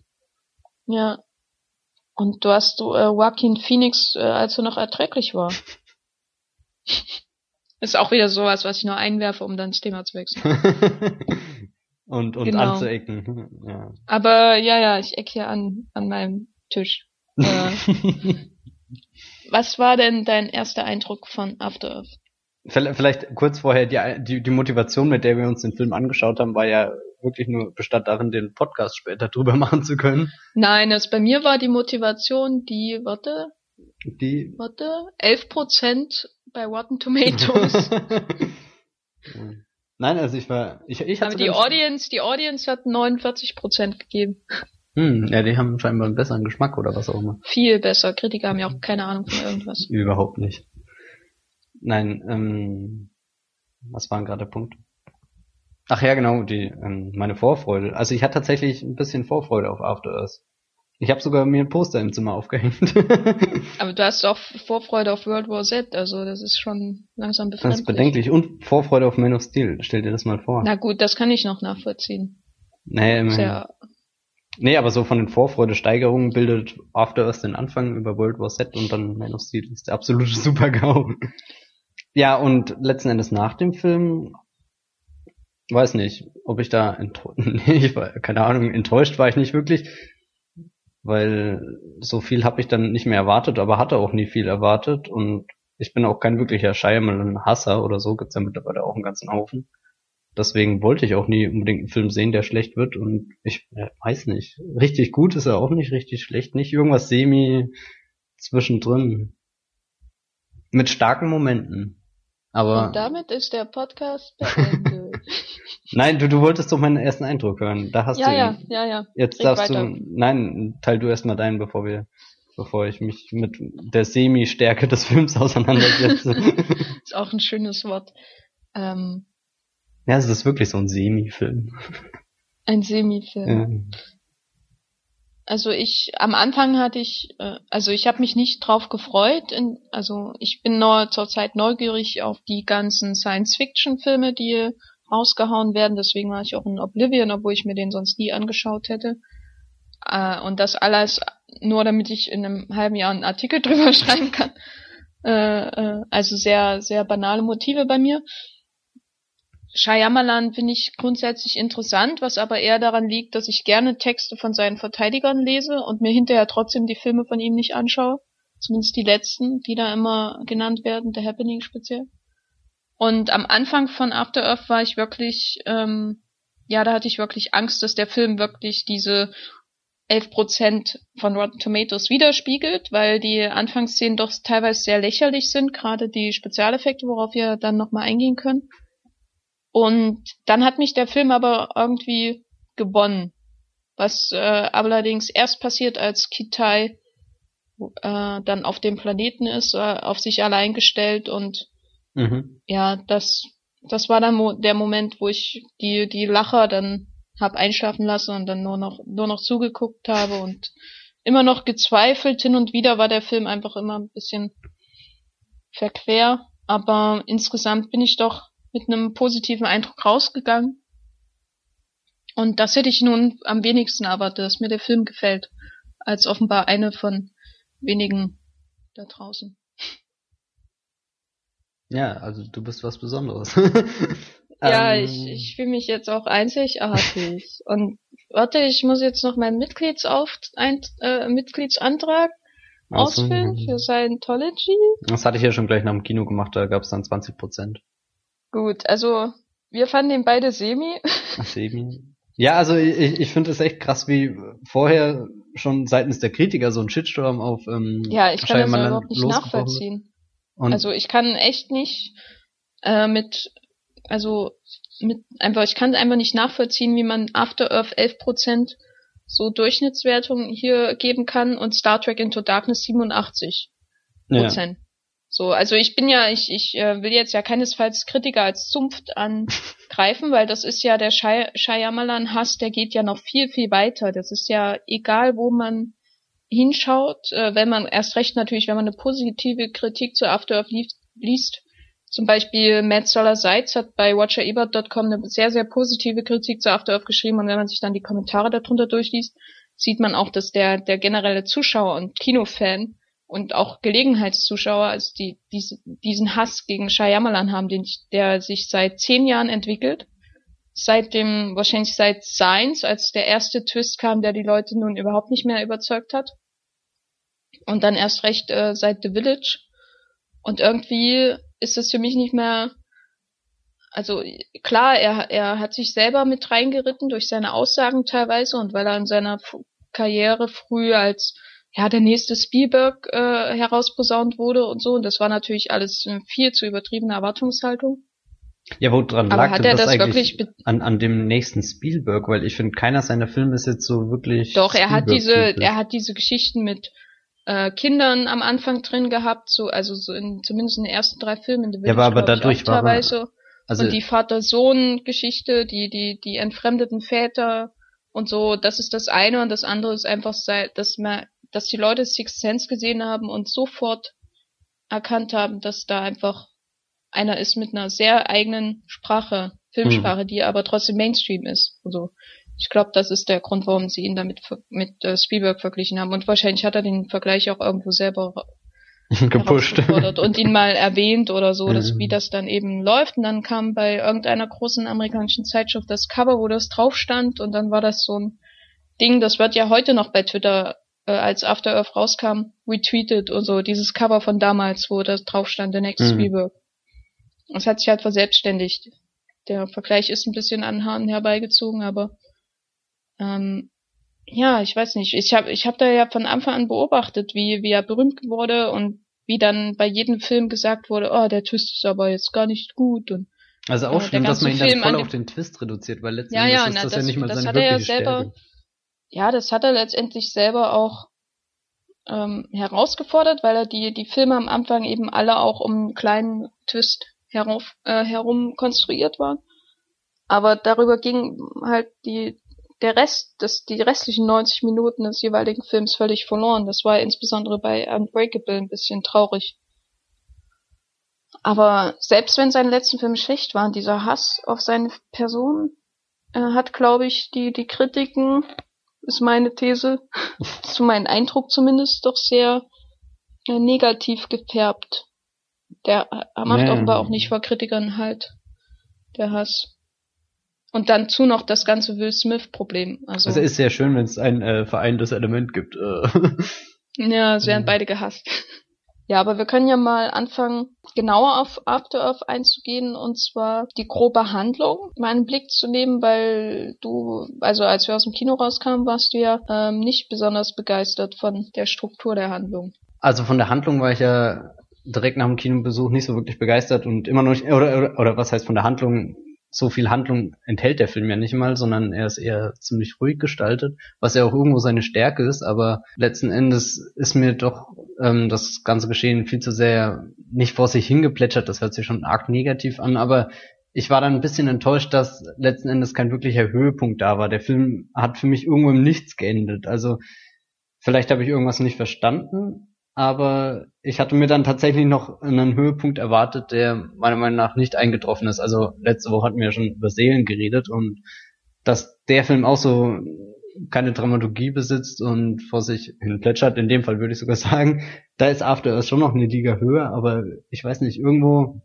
Ja. Und du hast du äh, Joaquin Phoenix, äh, als er noch erträglich war. Ist auch wieder sowas, was ich nur einwerfe, um dann das Thema zu wechseln. und, und genau. anzuecken. Ja. Aber ja, ja, ich ecke hier an, an meinem Tisch. Äh, was war denn dein erster Eindruck von After Earth? Vielleicht kurz vorher, die, die, die Motivation, mit der wir uns den Film angeschaut haben, war ja wirklich nur bestand darin, den Podcast später drüber machen zu können. Nein, das bei mir war die Motivation, die, warte, die, warte, 11% bei Rotten Tomatoes. Nein, also ich war, ich, ich hatte. Aber die Audience, die Audience hat 49% gegeben. Hm, ja, die haben scheinbar einen besseren Geschmack oder was auch immer. Viel besser. Kritiker haben ja auch keine Ahnung von irgendwas. Überhaupt nicht. Nein, ähm, was war gerade der Punkt? Ach ja, genau, die, ähm, meine Vorfreude. Also ich hatte tatsächlich ein bisschen Vorfreude auf After Earth. Ich habe sogar mir ein Poster im Zimmer aufgehängt. Aber du hast auch Vorfreude auf World War Z, also das ist schon langsam befremdlich. Das ist bedenklich. Und Vorfreude auf Man of Steel, stell dir das mal vor. Na gut, das kann ich noch nachvollziehen. Nee, immerhin. Ja nee, aber so von den Vorfreude-Steigerungen bildet After Earth den Anfang über World War Z und dann Man of Steel ist der absolute Super-GAU. Ja, und letzten Endes nach dem Film weiß nicht, ob ich da enttäuscht, nee, ich war, keine Ahnung, enttäuscht war ich nicht wirklich weil so viel habe ich dann nicht mehr erwartet, aber hatte auch nie viel erwartet und ich bin auch kein wirklicher Shyamalan-Hasser oder so, gibt's ja mittlerweile auch einen ganzen Haufen. Deswegen wollte ich auch nie unbedingt einen Film sehen, der schlecht wird und ich äh, weiß nicht. Richtig gut ist er auch nicht, richtig schlecht nicht. Irgendwas semi zwischendrin. Mit starken Momenten. Aber. Und damit ist der Podcast beendet. Nein, du, du wolltest doch meinen ersten Eindruck hören. Da hast ja, du ja, ihn. ja, ja. Jetzt Red darfst weiter. du. Nein, teil du erstmal deinen, bevor wir, bevor ich mich mit der Semi-Stärke des Films auseinandersetze. Ist auch ein schönes Wort. Ähm, ja, es ist wirklich so ein Semi-Film. ein Semi-Film. Ja. Also ich, am Anfang hatte ich, äh, also ich habe mich nicht drauf gefreut. In, also ich bin nur zurzeit neugierig auf die ganzen Science-Fiction-Filme, die rausgehauen werden. Deswegen war ich auch in Oblivion, obwohl ich mir den sonst nie angeschaut hätte. Äh, und das alles nur, damit ich in einem halben Jahr einen Artikel drüber schreiben kann. Äh, äh, also sehr, sehr banale Motive bei mir. Shyamalan finde ich grundsätzlich interessant, was aber eher daran liegt, dass ich gerne Texte von seinen Verteidigern lese und mir hinterher trotzdem die Filme von ihm nicht anschaue. Zumindest die letzten, die da immer genannt werden, The Happening speziell. Und am Anfang von After Earth war ich wirklich, ähm, ja, da hatte ich wirklich Angst, dass der Film wirklich diese 11% von Rotten Tomatoes widerspiegelt, weil die Anfangsszenen doch teilweise sehr lächerlich sind, gerade die Spezialeffekte, worauf wir dann nochmal eingehen können. Und dann hat mich der Film aber irgendwie gewonnen. Was äh, allerdings erst passiert, als Kitai äh, dann auf dem Planeten ist, äh, auf sich allein gestellt und Mhm. ja, das das war dann mo der Moment, wo ich die die Lacher dann hab einschlafen lassen und dann nur noch nur noch zugeguckt habe und immer noch gezweifelt hin und wieder war der Film einfach immer ein bisschen verquer, aber insgesamt bin ich doch mit einem positiven Eindruck rausgegangen. Und das hätte ich nun am wenigsten erwartet, dass mir der Film gefällt, als offenbar eine von wenigen da draußen. Ja, also du bist was Besonderes. Ja, Ähm, ich, ich fühle mich jetzt auch einzigartig. Und warte, ich muss jetzt noch meinen Mitgliedsauf ein, äh, Mitgliedsantrag ausfüllen für Scientology. Das hatte ich ja schon gleich nach dem Kino gemacht, da gab es dann 20 Prozent. Gut, also wir fanden den beide semi. Ja, also ich, ich finde es echt krass, wie vorher schon seitens der Kritiker so ein Shitstorm auf ähm, Ja, ich kann das überhaupt nicht nachvollziehen. Also ich kann echt nicht äh, mit, also mit einfach, ich kann einfach nicht nachvollziehen, wie man After Earth 11% so Durchschnittswertung hier geben kann und Star Trek Into Darkness 87 ja. So, also ich bin ja, ich, ich äh, will jetzt ja keinesfalls Kritiker als Zunft angreifen, weil das ist ja der Shy Shyamalan-Hass, der geht ja noch viel, viel weiter. Das ist ja egal, wo man hinschaut, äh, wenn man erst recht natürlich, wenn man eine positive Kritik zu After Earth liest, liest. Zum Beispiel Matt Solar Seitz hat bei watcherebert.com eine sehr, sehr positive Kritik zu After Earth geschrieben und wenn man sich dann die Kommentare darunter durchliest, sieht man auch, dass der, der generelle Zuschauer und Kinofan und auch Gelegenheitszuschauer, also die, diese, diesen Hass gegen Shyamalan haben, den, der sich seit zehn Jahren entwickelt. Seit dem, wahrscheinlich seit Science, als der erste Twist kam, der die Leute nun überhaupt nicht mehr überzeugt hat. Und dann erst recht äh, seit The Village. Und irgendwie ist es für mich nicht mehr, also klar, er, er hat sich selber mit reingeritten durch seine Aussagen teilweise und weil er in seiner Karriere früh als ja der nächste Spielberg äh, herausposaunt wurde und so und das war natürlich alles eine viel zu übertriebene Erwartungshaltung. Ja, woran Aber lag hat er das, das eigentlich an, an dem nächsten Spielberg? Weil ich finde, keiner seiner Filme ist jetzt so wirklich. Doch, er hat diese, er hat diese Geschichten mit äh, Kindern am Anfang drin gehabt, so also so in zumindest in den ersten drei Filmen Ja, aber- aber dadurch war er- teilweise. also, und die Vater-Sohn-Geschichte, die, die, die entfremdeten Väter und so, das ist das eine und das andere ist einfach, dass man, dass die Leute Sixth Sense gesehen haben und sofort erkannt haben, dass da einfach einer ist mit einer sehr eigenen Sprache, Filmsprache, die aber trotzdem Mainstream ist. Also ich glaube, das ist der Grund, warum sie ihn damit mit äh, Spielberg verglichen haben. Und wahrscheinlich hat er den Vergleich auch irgendwo selber gepusht. und ihn mal erwähnt oder so, dass, Mhm. wie das dann eben läuft. Und dann kam bei irgendeiner großen amerikanischen Zeitschrift das Cover, wo das drauf stand und dann war das so ein Ding, das wird ja heute noch bei Twitter, äh, als After Earth rauskam, retweetet und so, dieses Cover von damals, wo das drauf stand, The Next Mhm. Spielberg. Das hat sich halt verselbstständigt. Der Vergleich ist ein bisschen an Haaren herbeigezogen, aber ähm, ja, ich weiß nicht. Ich habe ich hab da ja von Anfang an beobachtet, wie, wie er berühmt wurde und wie dann bei jedem Film gesagt wurde, oh, der Twist ist aber jetzt gar nicht gut und Also auch Äh, schlimm, dass man ihn dann voll auf den Twist reduziert, weil letztendlich Ja, ja, ist na, das, das- ja nicht mal das seine hat er ja wirkliche selber- Stärke. Ja, das hat er letztendlich selber auch ähm, herausgefordert, weil er die, die Filme am Anfang eben alle auch um einen kleinen Twist herauf, äh, herum konstruiert waren. Aber darüber ging halt die, der Rest, das, die restlichen 90 Minuten des jeweiligen Films völlig verloren. Das war insbesondere bei Unbreakable ein bisschen traurig. Aber selbst wenn seine letzten Filme schlecht waren, dieser Hass auf seine Person äh, hat, glaube ich, die, die Kritiken, ist meine These, zu meinem Eindruck zumindest, doch sehr äh, negativ gefärbt. Der äh, macht Ja. offenbar auch nicht vor Kritikern halt, der Hass. Und dann zu noch das ganze Will Smith-Problem. Also, Also ist sehr schön, wenn es ein äh, vereintes Element gibt. Äh. ja, es werden Mhm. beide gehasst. Ja, aber wir können ja mal anfangen, genauer auf After Earth einzugehen und zwar die grobe Handlung mal einen Blick zu nehmen, weil du, also als wir aus dem Kino rauskamen, warst du ja ähm, nicht besonders begeistert von der Struktur der Handlung. Also von der Handlung war ich ja direkt nach dem Kinobesuch nicht so wirklich begeistert und immer noch nicht, oder, oder, oder was heißt von der Handlung, so viel Handlung enthält der Film ja nicht mal, sondern er ist eher ziemlich ruhig gestaltet, was ja auch irgendwo seine Stärke ist, aber letzten Endes ist mir doch ähm, das ganze Geschehen viel zu sehr nicht vor sich hingeplätschert, das hört sich schon arg negativ an, aber ich war dann ein bisschen enttäuscht, dass letzten Endes kein wirklicher Höhepunkt da war. Der Film hat für mich irgendwo im Nichts geendet. Also vielleicht habe ich irgendwas nicht verstanden, aber ich hatte mir dann tatsächlich noch einen Höhepunkt erwartet, der meiner Meinung nach nicht eingetroffen ist. Also letzte Woche hatten wir schon über Seelen geredet und dass der Film auch so keine Dramaturgie besitzt und vor sich hin plätschert, in dem Fall würde ich sogar sagen, da ist After Earth schon noch eine Liga höher, aber ich weiß nicht, irgendwo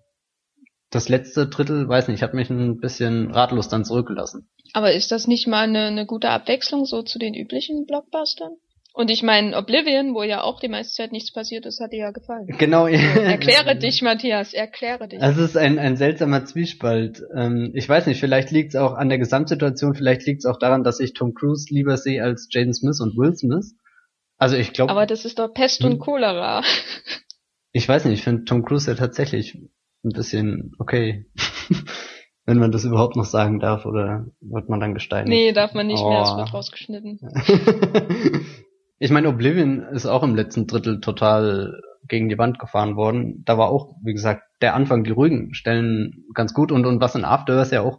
das letzte Drittel, weiß nicht, hat mich ein bisschen ratlos dann zurückgelassen. Aber ist das nicht mal eine, eine gute Abwechslung so zu den üblichen Blockbustern? Und ich meine, Oblivion, wo ja auch die meiste Zeit nichts passiert ist, hat dir ja gefallen. Genau. Erkläre dich, Matthias, erkläre dich. Es ist ein, ein seltsamer Zwiespalt. Ähm, ich weiß nicht, vielleicht liegt es auch an der Gesamtsituation, vielleicht liegt es auch daran, dass ich Tom Cruise lieber sehe als Jaden Smith und Will Smith. Also ich glaube, Aber das ist doch Pest Hm. und Cholera. ich weiß nicht, ich finde Tom Cruise ja tatsächlich ein bisschen okay. Wenn man das überhaupt noch sagen darf, oder wird man dann gesteinigt? Nee, darf man nicht mehr, es Oh. wird rausgeschnitten. ich meine, Oblivion ist auch im letzten Drittel total gegen die Wand gefahren worden. Da war auch, wie gesagt, der Anfang, die ruhigen Stellen ganz gut und, und was in After Earth ja auch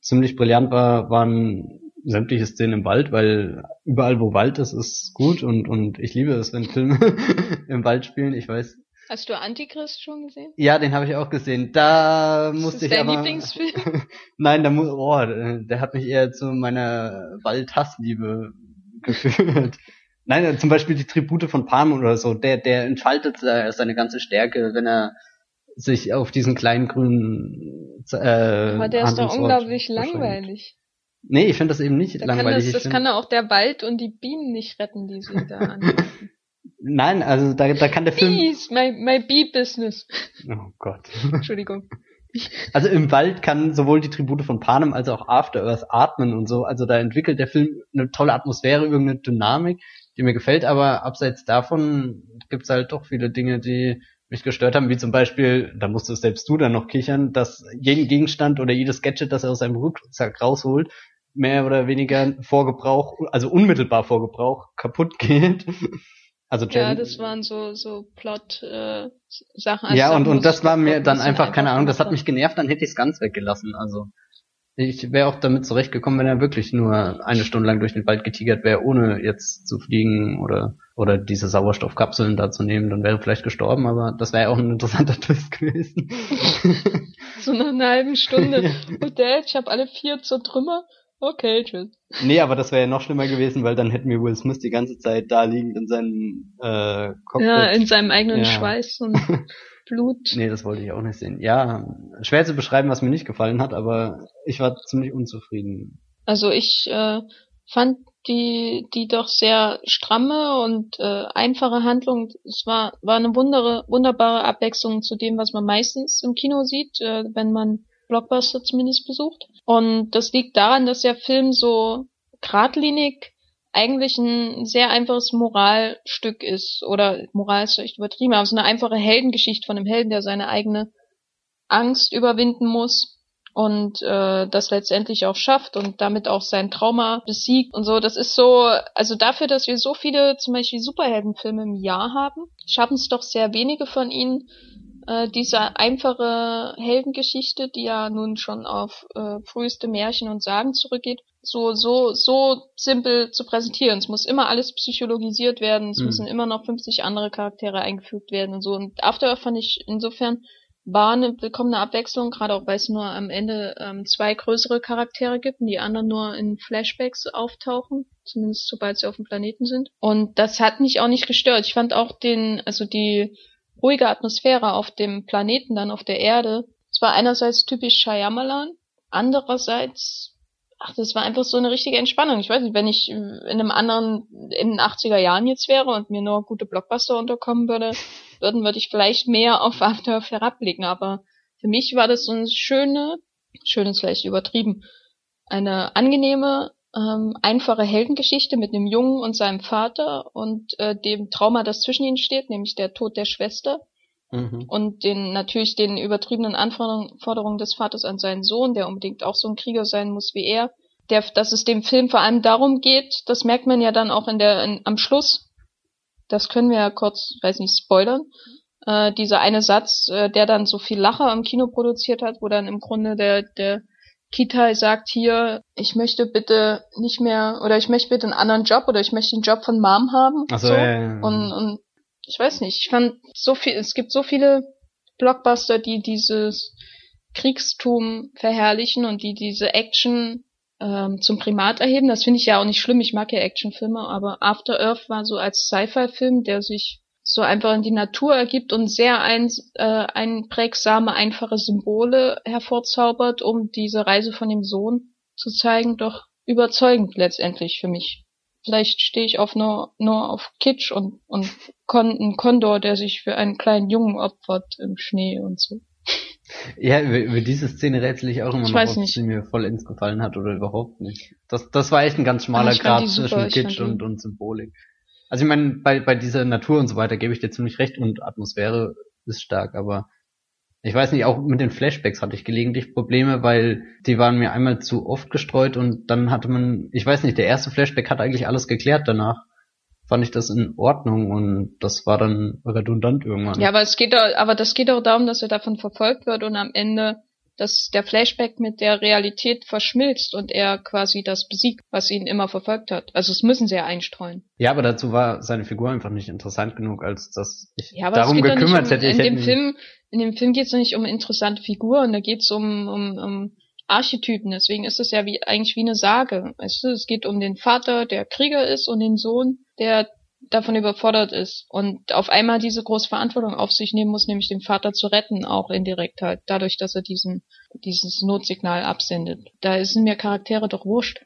ziemlich brillant war, waren sämtliche Szenen im Wald, weil überall, wo Wald ist, ist gut und, und ich liebe es, wenn Filme im Wald spielen. Ich weiß. Hast du Antichrist schon gesehen? Ja, den habe ich auch gesehen. Da Ist musste ich dein aber. Lieblingsfilm? Nein, da muss, oh, der der hat mich eher zu meiner Waldhassliebe geführt. Nein, äh, zum Beispiel die Tribute von Palm oder so, der, der entfaltet äh, seine ganze Stärke, wenn er sich auf diesen kleinen grünen äh, Aber der ist doch unglaublich langweilig. Nee, ich finde das eben nicht Da kann langweilig. das, Ich das find- kann ja auch der Wald und die Bienen nicht retten, die sie da angreifen. Nein, also da, da kann der Film. Bees, my, my bee business. Oh Gott. Entschuldigung. Also im Wald kann sowohl die Tribute von Panem als auch After Earth atmen und so. Also da entwickelt der Film eine tolle Atmosphäre, irgendeine Dynamik, die mir gefällt. Aber abseits davon gibt's halt doch viele Dinge, die mich gestört haben, wie zum Beispiel, da musstest selbst du dann noch kichern, dass jeden Gegenstand oder jedes Gadget, das er aus seinem Rucksack rausholt, mehr oder weniger vor Gebrauch, also unmittelbar vor Gebrauch, kaputt geht. Also Ja, Jen- das waren so, so Plot, äh, Sachen. also ja, und, und das war mir dann einfach, keine Ahnung, das hat mich genervt, dann hätte ich es ganz weggelassen. Also ich wäre auch damit zurechtgekommen, wenn er wirklich nur eine Stunde lang durch den Wald getigert wäre, ohne jetzt zu fliegen oder oder diese Sauerstoffkapseln da zu nehmen, dann wäre er vielleicht gestorben, aber das wäre ja auch ein interessanter Twist gewesen. So nach einer halben Stunde. Oh Dad, ich habe alle vier zur Trümmer. Okay, tschüss. nee, aber das wäre ja noch schlimmer gewesen, weil dann hätten wir Will Smith die ganze Zeit da liegend in seinem äh, Cockpit. Ja, in seinem eigenen Ja. Schweiß und Blut. Nee, das wollte ich auch nicht sehen. Ja, schwer zu beschreiben, was mir nicht gefallen hat, aber ich war ziemlich unzufrieden. Also ich äh, fand die die doch sehr stramme und äh, einfache Handlung. Es war war eine wundere, wunderbare Abwechslung zu dem, was man meistens im Kino sieht, äh, wenn man Blockbuster zumindest besucht. Und das liegt daran, dass der Film so geradlinig eigentlich ein sehr einfaches Moralstück ist. Oder Moral ist echt übertrieben, aber ist eine einfache Heldengeschichte von einem Helden, der seine eigene Angst überwinden muss und äh, das letztendlich auch schafft und damit auch sein Trauma besiegt und so. Das ist so, also dafür, dass wir so viele zum Beispiel Superheldenfilme im Jahr haben, schaffen es doch sehr wenige von ihnen, äh, diese einfache Heldengeschichte, die ja nun schon auf äh, früheste Märchen und Sagen zurückgeht, so, so, so simpel zu präsentieren. Es muss immer alles psychologisiert werden, es mhm. müssen immer noch 50 andere Charaktere eingefügt werden und so. Und After Earth fand ich insofern war eine willkommene Abwechslung, gerade auch weil es nur am Ende ähm, zwei größere Charaktere gibt und die anderen nur in Flashbacks auftauchen, zumindest sobald sie auf dem Planeten sind. Und das hat mich auch nicht gestört. Ich fand auch den, also die ruhige Atmosphäre auf dem Planeten, dann auf der Erde, es war einerseits typisch Shyamalan, andererseits ach, das war einfach so eine richtige Entspannung. Ich weiß nicht, wenn ich in einem anderen, in den 80er Jahren jetzt wäre und mir nur gute Blockbuster unterkommen würde, würden, würde ich vielleicht mehr auf After herabblicken. Aber für mich war das so eine schöne, schön ist vielleicht übertrieben, eine angenehme, ähm, einfache Heldengeschichte mit einem Jungen und seinem Vater und äh, dem Trauma, das zwischen ihnen steht, nämlich der Tod der Schwester. Mhm. Und den natürlich den übertriebenen Anforderungen des Vaters an seinen Sohn, der unbedingt auch so ein Krieger sein muss wie er. Der, dass es dem Film vor allem darum geht, das merkt man ja dann auch in der in, am Schluss. Das können wir ja kurz, weiß nicht, spoilern. Äh, dieser eine Satz, äh, der dann so viel Lacher im Kino produziert hat, wo dann im Grunde der der Kitai sagt hier, ich möchte bitte nicht mehr oder ich möchte bitte einen anderen Job oder ich möchte den Job von Mom haben. Ach so, ja. Und, und ich weiß nicht, ich fand so viel, es gibt so viele Blockbuster, die dieses Kriegstum verherrlichen und die diese Action ähm, zum Primat erheben. Das finde ich ja auch nicht schlimm. Ich mag ja Actionfilme, aber After Earth war so als Sci-Fi-Film, der sich so einfach in die Natur ergibt und sehr ein, äh, einprägsame, einfache Symbole hervorzaubert, um diese Reise von dem Sohn zu zeigen, doch überzeugend letztendlich für mich. Vielleicht stehe ich auf nur, nur auf Kitsch und, und Kon ein Kondor, der sich für einen kleinen Jungen opfert im Schnee und so. Ja, über, über diese Szene rätsel ich auch immer ich noch, ob sie mir vollends gefallen hat oder überhaupt nicht. Das, das war echt ein ganz schmaler Grad zwischen Kitsch und, und Symbolik. Also ich meine, bei, bei dieser Natur und so weiter gebe ich dir ziemlich recht und Atmosphäre ist stark, aber ich weiß nicht, auch mit den Flashbacks hatte ich gelegentlich Probleme, weil die waren mir einmal zu oft gestreut und dann hatte man, ich weiß nicht, der erste Flashback hat eigentlich alles geklärt danach. Fand ich das in Ordnung und das war dann redundant irgendwann. Ja, aber es geht doch, aber das geht auch darum, dass er davon verfolgt wird und am Ende dass der Flashback mit der Realität verschmilzt und er quasi das besiegt, was ihn immer verfolgt hat. Also es müssen sie ja einstreuen. Ja, aber dazu war seine Figur einfach nicht interessant genug, als dass ich ja, darum gekümmert um, hätte. Ich in dem Film in dem Film geht es nicht um interessante Figuren, da geht es um, um, um Archetypen. Deswegen ist es ja wie eigentlich wie eine Sage. Weißt du, es geht um den Vater, der Krieger ist, und den Sohn, der davon überfordert ist und auf einmal diese große Verantwortung auf sich nehmen muss, nämlich den Vater zu retten, auch indirekt halt, dadurch, dass er diesen, dieses Notsignal absendet. Da sind mir Charaktere doch wurscht.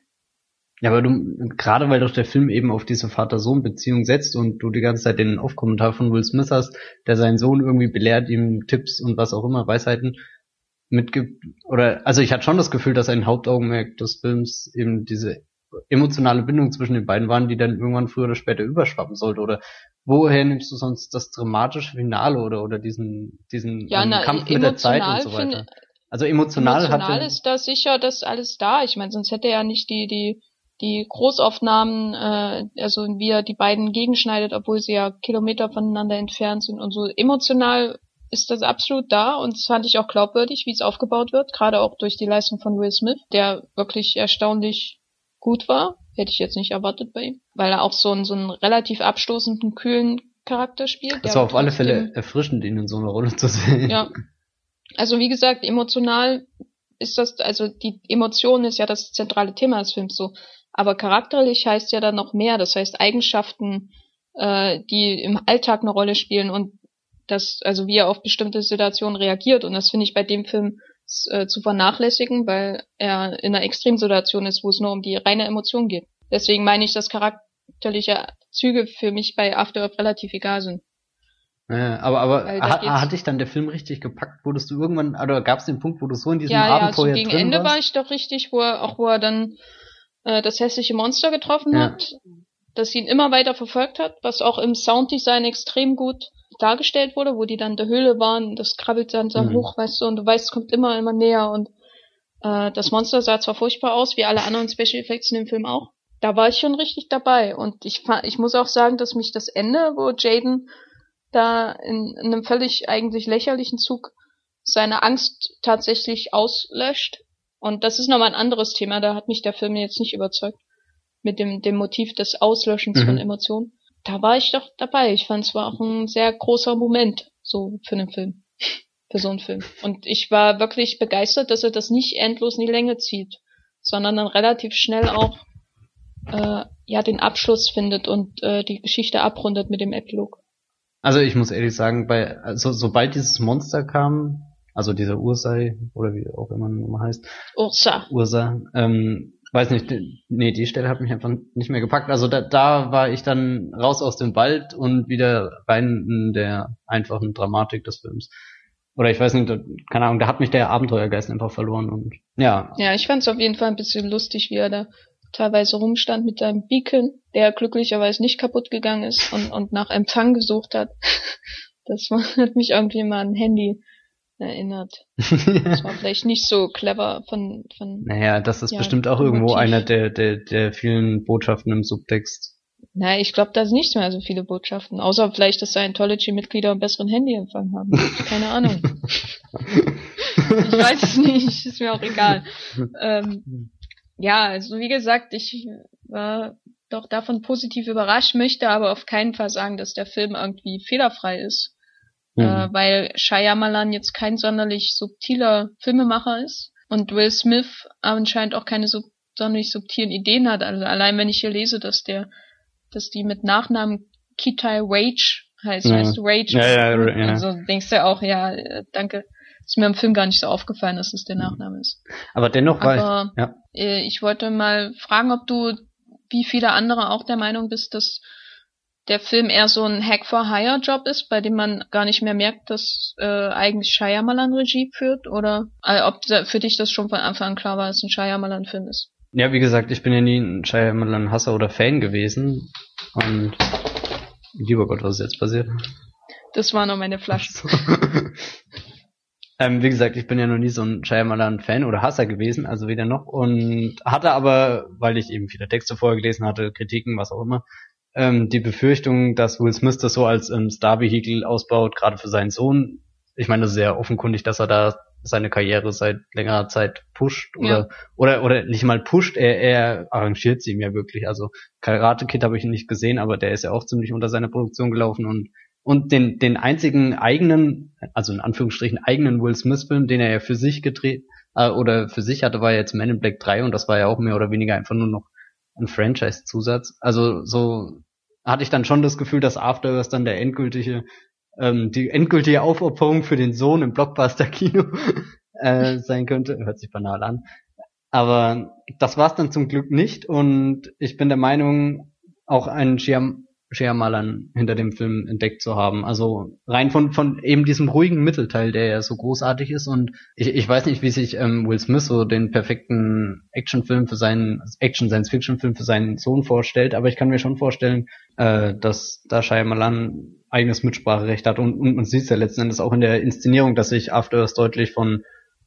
Ja, aber du, gerade weil doch der Film eben auf diese Vater-Sohn-Beziehung setzt und du die ganze Zeit den Off-Kommentar von Will Smith hast, der seinen Sohn irgendwie belehrt, ihm Tipps und was auch immer, Weisheiten mitgibt, oder, also ich hatte schon das Gefühl, dass ein Hauptaugenmerk des Films eben diese emotionale Bindung zwischen den beiden waren, die dann irgendwann früher oder später überschwappen sollte, oder woher nimmst du sonst das dramatische Finale oder, oder diesen, diesen ja, na, Kampf mit der Zeit und so weiter? Also emotional, emotional hatte, ist da sicher das alles da. Ich meine, sonst hätte er ja nicht die, die die Großaufnahmen, äh, also wie er die beiden gegenschneidet, obwohl sie ja Kilometer voneinander entfernt sind und so. Emotional ist das absolut da und das fand ich auch glaubwürdig, wie es aufgebaut wird, gerade auch durch die Leistung von Will Smith, der wirklich erstaunlich gut war. Hätte ich jetzt nicht erwartet bei ihm, weil er auch so einen, so einen relativ abstoßenden, kühlen Charakter spielt. Es war auf alle Fälle erfrischend, ihn in so einer Rolle zu sehen. Ja. Also wie gesagt, emotional ist das, also die Emotion ist ja das zentrale Thema des Films so. Aber charakterlich heißt ja dann noch mehr. Das heißt Eigenschaften, äh, die im Alltag eine Rolle spielen und das, also wie er auf bestimmte Situationen reagiert. Und das finde ich bei dem Film äh, zu vernachlässigen, weil er in einer Extremsituation ist, wo es nur um die reine Emotion geht. Deswegen meine ich, dass charakterliche Züge für mich bei After Earth relativ egal sind. Ja, aber aber hat, hat dich dann der Film richtig gepackt? Wurdest du irgendwann, oder gab es den Punkt, wo du so in diesem ja, Abenteuer ja, so gegen Ende warst? war ich doch richtig, wo er auch wo er dann äh, das hässliche Monster getroffen ja. hat, das ihn immer weiter verfolgt hat, was auch im Sounddesign extrem gut dargestellt wurde, wo die dann in der Höhle waren, das krabbelt dann so mhm. hoch, weißt du, und du weißt, es kommt immer, immer näher und äh, das Monster sah zwar furchtbar aus, wie alle anderen Special Effects in dem Film auch. Da war ich schon richtig dabei und ich, ich muss auch sagen, dass mich das Ende, wo Jaden da in, in einem völlig eigentlich lächerlichen Zug seine Angst tatsächlich auslöscht. Und das ist nochmal ein anderes Thema, da hat mich der Film jetzt nicht überzeugt. Mit dem, dem Motiv des Auslöschens mhm. von Emotionen. Da war ich doch dabei. Ich fand es war auch ein sehr großer Moment, so für einen Film. Für so einen Film. Und ich war wirklich begeistert, dass er das nicht endlos in die Länge zieht, sondern dann relativ schnell auch äh, ja den Abschluss findet und äh, die Geschichte abrundet mit dem Epilog. Also ich muss ehrlich sagen, bei also sobald dieses Monster kam, also dieser Ursai oder wie auch immer man heißt, Ursa, Ursa, ähm, weiß nicht, nee, die Stelle hat mich einfach nicht mehr gepackt. Also da, da war ich dann raus aus dem Wald und wieder rein in der einfachen Dramatik des Films. Oder ich weiß nicht, keine Ahnung, da hat mich der Abenteuergeist einfach verloren und ja. Ja, ich fand es auf jeden Fall ein bisschen lustig, wie er da teilweise rumstand mit seinem Beacon, der glücklicherweise nicht kaputt gegangen ist und, und nach Empfang gesucht hat. Das hat mich irgendwie mal ein Handy erinnert. Das war vielleicht nicht so clever von, von Naja, das ist ja, bestimmt auch irgendwo Motiv. einer der, der, der vielen Botschaften im Subtext. Naja, ich glaube, da sind nicht mehr so viele Botschaften. Außer vielleicht, dass Scientology-Mitglieder einen besseren Handyempfang haben. Keine Ahnung. ich weiß es nicht, ist mir auch egal. Ähm, ja, also wie gesagt, ich war doch davon positiv überrascht, möchte aber auf keinen Fall sagen, dass der Film irgendwie fehlerfrei ist. Mhm. Äh, weil Shyamalan jetzt kein sonderlich subtiler Filmemacher ist und Will Smith anscheinend auch keine sub sonderlich subtilen Ideen hat. Also allein wenn ich hier lese, dass der, dass die mit Nachnamen Kitai Wage heißt, mhm. heißt Wage. Ja, ja, ja. Also denkst du auch, ja, äh, danke. Ist mir im Film gar nicht so aufgefallen, dass es der Nachname ist. Aber dennoch war ich, ja. Äh, ich wollte mal fragen, ob du wie viele andere auch der Meinung bist, dass der Film eher so ein Hack-for-Hire-Job ist, bei dem man gar nicht mehr merkt, dass äh, eigentlich Shyamalan Regie führt, oder äh, ob für dich das schon von Anfang an klar war, dass es ein Shyamalan-Film ist? Ja, wie gesagt, ich bin ja nie ein Shyamalan-Hasser oder Fan gewesen und lieber Gott, was ist jetzt passiert? Das war noch meine Flasche. ähm, wie gesagt, ich bin ja noch nie so ein Shyamalan-Fan oder Hasser gewesen, also weder noch und hatte aber, weil ich eben viele Texte vorher gelesen hatte, Kritiken, was auch immer, ähm, die Befürchtung, dass Will Smith das so als ähm, Star-Vehikel ausbaut, gerade für seinen Sohn. Ich meine, sehr offenkundig, dass er da seine Karriere seit längerer Zeit pusht oder ja. oder oder nicht mal pusht, er, er arrangiert sie ihm ja wirklich. Also Karate Kid habe ich nicht gesehen, aber der ist ja auch ziemlich unter seiner Produktion gelaufen und und den den einzigen eigenen, also in Anführungsstrichen eigenen Will Smith Film, den er ja für sich gedreht äh, oder für sich hatte, war jetzt Man in Black 3 und das war ja auch mehr oder weniger einfach nur noch ein Franchise-Zusatz. Also so hatte ich dann schon das Gefühl, dass Afterverse dann der endgültige, ähm, die endgültige Aufopferung für den Sohn im Blockbuster-Kino äh, sein könnte. Hört sich banal an. Aber das war es dann zum Glück nicht und ich bin der Meinung, auch ein Shyam Shyamalan hinter dem Film entdeckt zu haben. Also rein von, von eben diesem ruhigen Mittelteil, der ja so großartig ist und ich, ich weiß nicht, wie sich ähm, Will Smith so den perfekten Actionfilm für seinen, Action-Science-Fiction-Film für seinen Sohn vorstellt, aber ich kann mir schon vorstellen, äh, dass da Shyamalan eigenes Mitspracherecht hat und, und man sieht es ja letzten Endes auch in der Inszenierung, dass sich After Earth deutlich von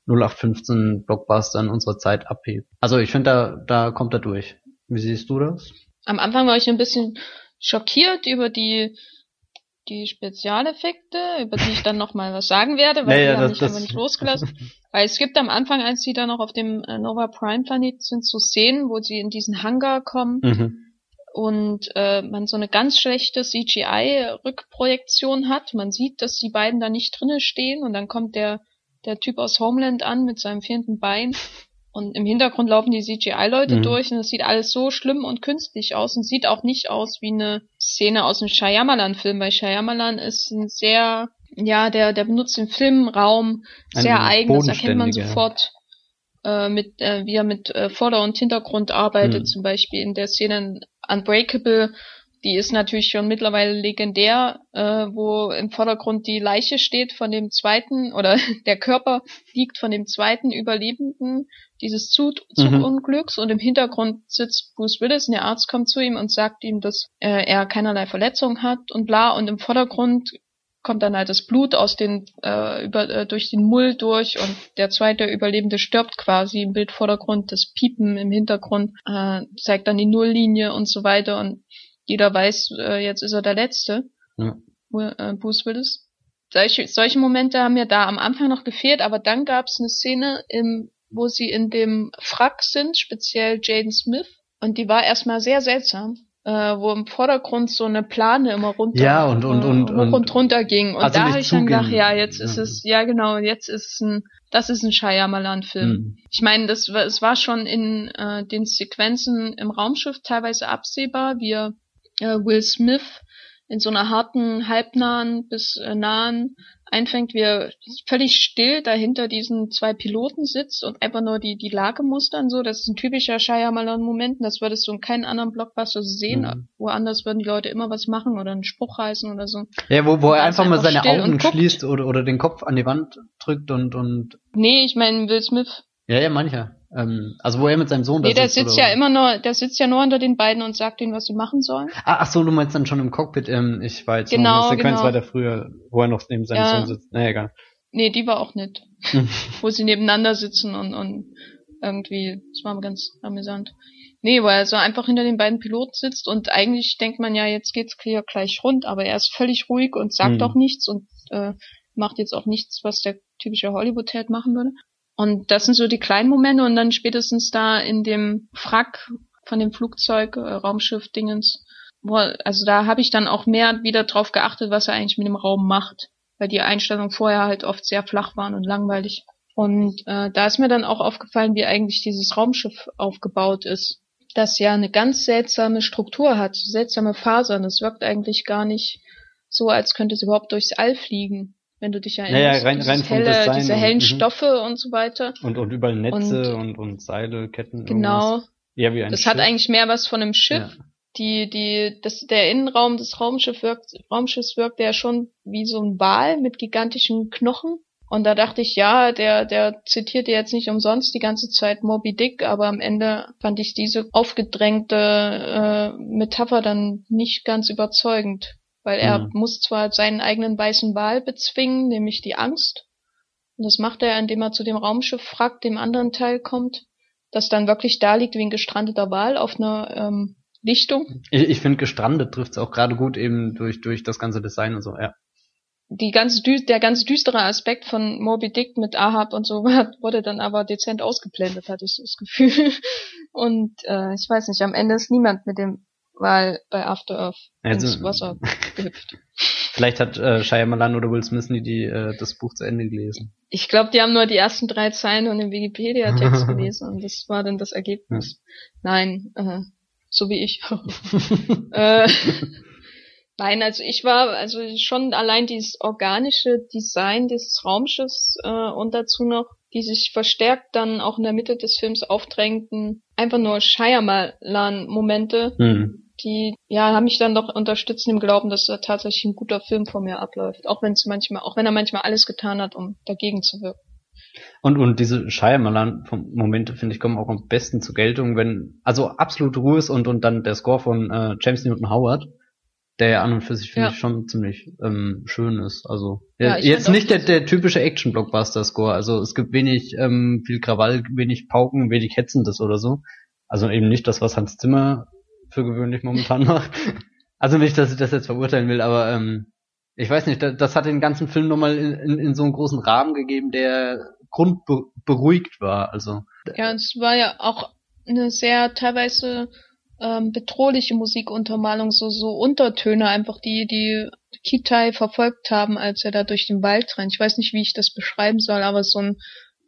0815 Blockbustern unserer Zeit abhebt. Also ich finde, da, da kommt er durch. Wie siehst du das? Am Anfang war ich ein bisschen schockiert über die die Spezialeffekte, über die ich dann noch mal was sagen werde, weil naja, die haben mich aber nicht losgelassen. weil es gibt am Anfang, als sie da noch auf dem äh, Nova Prime Planet sind, so Szenen, wo sie in diesen Hangar kommen mhm. und äh, man so eine ganz schlechte CGI-Rückprojektion hat. Man sieht, dass die beiden da nicht drinnen stehen und dann kommt der der Typ aus Homeland an mit seinem vierten Bein und im Hintergrund laufen die CGI-Leute mhm. durch und es sieht alles so schlimm und künstlich aus und sieht auch nicht aus wie eine Szene aus einem Shyamalan-Film, weil Shyamalan ist ein sehr, ja, der, der benutzt den Filmraum sehr eigen, das erkennt man sofort äh, mit, äh, wie er mit äh, Vorder- und Hintergrund arbeitet, mhm. zum Beispiel in der Szene Unbreakable, Die ist natürlich schon mittlerweile legendär, äh, wo im Vordergrund die Leiche steht von dem zweiten oder der Körper liegt von dem zweiten Überlebenden dieses Zug Zugunglücks. Mhm. und im Hintergrund sitzt Bruce Willis und der Arzt kommt zu ihm und sagt ihm, dass äh, er keinerlei Verletzungen hat und bla. Und im Vordergrund kommt dann halt das Blut aus den äh, über äh, durch den Mull durch und der zweite Überlebende stirbt quasi im Bildvordergrund, das Piepen im Hintergrund äh, zeigt dann die Nulllinie und so weiter. Und jeder weiß, äh, jetzt ist er der Letzte. Ja. Äh, Bruce Willis. Solche, solche Momente haben mir da am Anfang noch gefehlt, aber dann gab es eine Szene, im, wo sie in dem Frack sind, speziell Jaden Smith, und die war erstmal sehr seltsam äh, wo im Vordergrund so eine Plane immer runter ja, und, und, und, äh, hoch und, und runter ging. Und da habe ich dann gedacht, ja, jetzt ist es, ja genau, jetzt ist ein, das ist ein Shyamalan-Film. Mhm. Ich meine, das es war schon in äh, den Sequenzen im Raumschiff teilweise absehbar, wie äh, Will Smith in so einer harten, halbnahen bis äh, nahen einfängt, wie er völlig still dahinter diesen zwei Piloten sitzt und einfach nur die, die Lage mustern, so. Das ist ein typischer Shyamalan-Moment. Das würdest du in keinem anderen Blockbuster sehen. Mhm. Woanders würden die Leute immer was machen oder einen Spruch reißen oder so. Ja, wo, wo er einfach, einfach mal seine Augen schließt oder, oder den Kopf an die Wand drückt und, und. Nee, ich meine Will Smith. Ja, ja, mancher. Ähm, also wo er mit seinem Sohn nee, der sitzt, sitzt ja immer nur, der sitzt ja nur unter den beiden und sagt ihnen, was sie machen sollen. Ah, ach so, du meinst dann schon im Cockpit. Ähm, ich war jetzt genau, noch eine Sequenz genau. weiter früher, wo er noch neben seinem ja. Sohn sitzt. Naja, egal. Nee, die war auch nett. wo sie nebeneinander sitzen und, und irgendwie, das war ganz amüsant. Nee, weil er so einfach hinter den beiden Piloten sitzt und eigentlich denkt man ja, jetzt geht's hier gleich rund, aber er ist völlig ruhig und sagt mhm. auch nichts und äh, macht jetzt auch nichts, was der typische Hollywood-Held machen würde. Und das sind so die kleinen Momente und dann spätestens da in dem Frack von dem Flugzeug, äh, Raumschiff Dingens, wo, also da habe ich dann auch mehr wieder drauf geachtet, was er eigentlich mit dem Raum macht, weil die Einstellungen vorher halt oft sehr flach waren und langweilig. Und äh, da ist mir dann auch aufgefallen, wie eigentlich dieses Raumschiff aufgebaut ist. Das ja eine ganz seltsame Struktur hat, seltsame Fasern. Es wirkt eigentlich gar nicht so, als könnte es überhaupt durchs All fliegen wenn du dich erinnerst. Ja, ja rein, rein helle, Design diese hellen und, mhm. Stoffe und so weiter. Und, und überall Netze und, und, und Seile, Ketten. Genau. Ja, wie ein das Schiff. hat eigentlich mehr was von einem Schiff. Ja. Die, die, das, der Innenraum des Raumschiffs wirkt, Raumschiffs wirkt ja schon wie so ein Wal mit gigantischen Knochen. Und da dachte ich, ja, der, der zitierte jetzt nicht umsonst die ganze Zeit Moby Dick, aber am Ende fand ich diese aufgedrängte äh, Metapher dann nicht ganz überzeugend weil er mhm. muss zwar seinen eigenen weißen Wal bezwingen, nämlich die Angst. Und das macht er, indem er zu dem Raumschiff fragt, dem anderen Teil kommt, das dann wirklich da liegt wie ein gestrandeter Wal auf einer ähm, Lichtung. Ich, ich finde, gestrandet trifft es auch gerade gut eben durch, durch das ganze Design und so, ja. Die ganze, der ganz düstere Aspekt von Moby Dick mit Ahab und so wurde dann aber dezent ausgeblendet, hatte ich so das Gefühl. Und äh, ich weiß nicht, am Ende ist niemand mit dem weil bei After Earth also, ins Wasser gehüpft. Vielleicht hat äh, Shyamalan oder Will Smith nie die, äh, das Buch zu Ende gelesen. Ich glaube, die haben nur die ersten drei Zeilen und den Wikipedia-Text gelesen und das war dann das Ergebnis. Ja. Nein, äh, so wie ich. äh, nein, also ich war also schon allein dieses organische Design dieses Raumschiffs äh, und dazu noch die sich verstärkt dann auch in der Mitte des Films aufdrängten, einfach nur Shyamalan-Momente, hm die ja haben mich dann doch unterstützt im Glauben, dass da tatsächlich ein guter Film vor mir abläuft, auch wenn es manchmal, auch wenn er manchmal alles getan hat, um dagegen zu wirken. Und und diese Shyamalan-Momente finde ich kommen auch am besten zur Geltung, wenn also absolut Ruhe ist und und dann der Score von äh, James Newton Howard, der ja an und für sich finde ja. ich schon ziemlich ähm, schön ist. Also ja, jetzt nicht der, der typische Action-Blockbuster-Score. Also es gibt wenig ähm, viel Krawall, wenig Pauken, wenig Hetzendes oder so. Also eben nicht das, was Hans Zimmer für gewöhnlich momentan macht. Also nicht, dass ich das jetzt verurteilen will, aber ähm, ich weiß nicht, das, das hat den ganzen Film nochmal in, in, in so einen großen Rahmen gegeben, der grundberuhigt war. Also ja, es war ja auch eine sehr teilweise ähm, bedrohliche Musikuntermalung, so so Untertöne einfach, die die Kitai verfolgt haben, als er da durch den Wald rennt. Ich weiß nicht, wie ich das beschreiben soll, aber so ein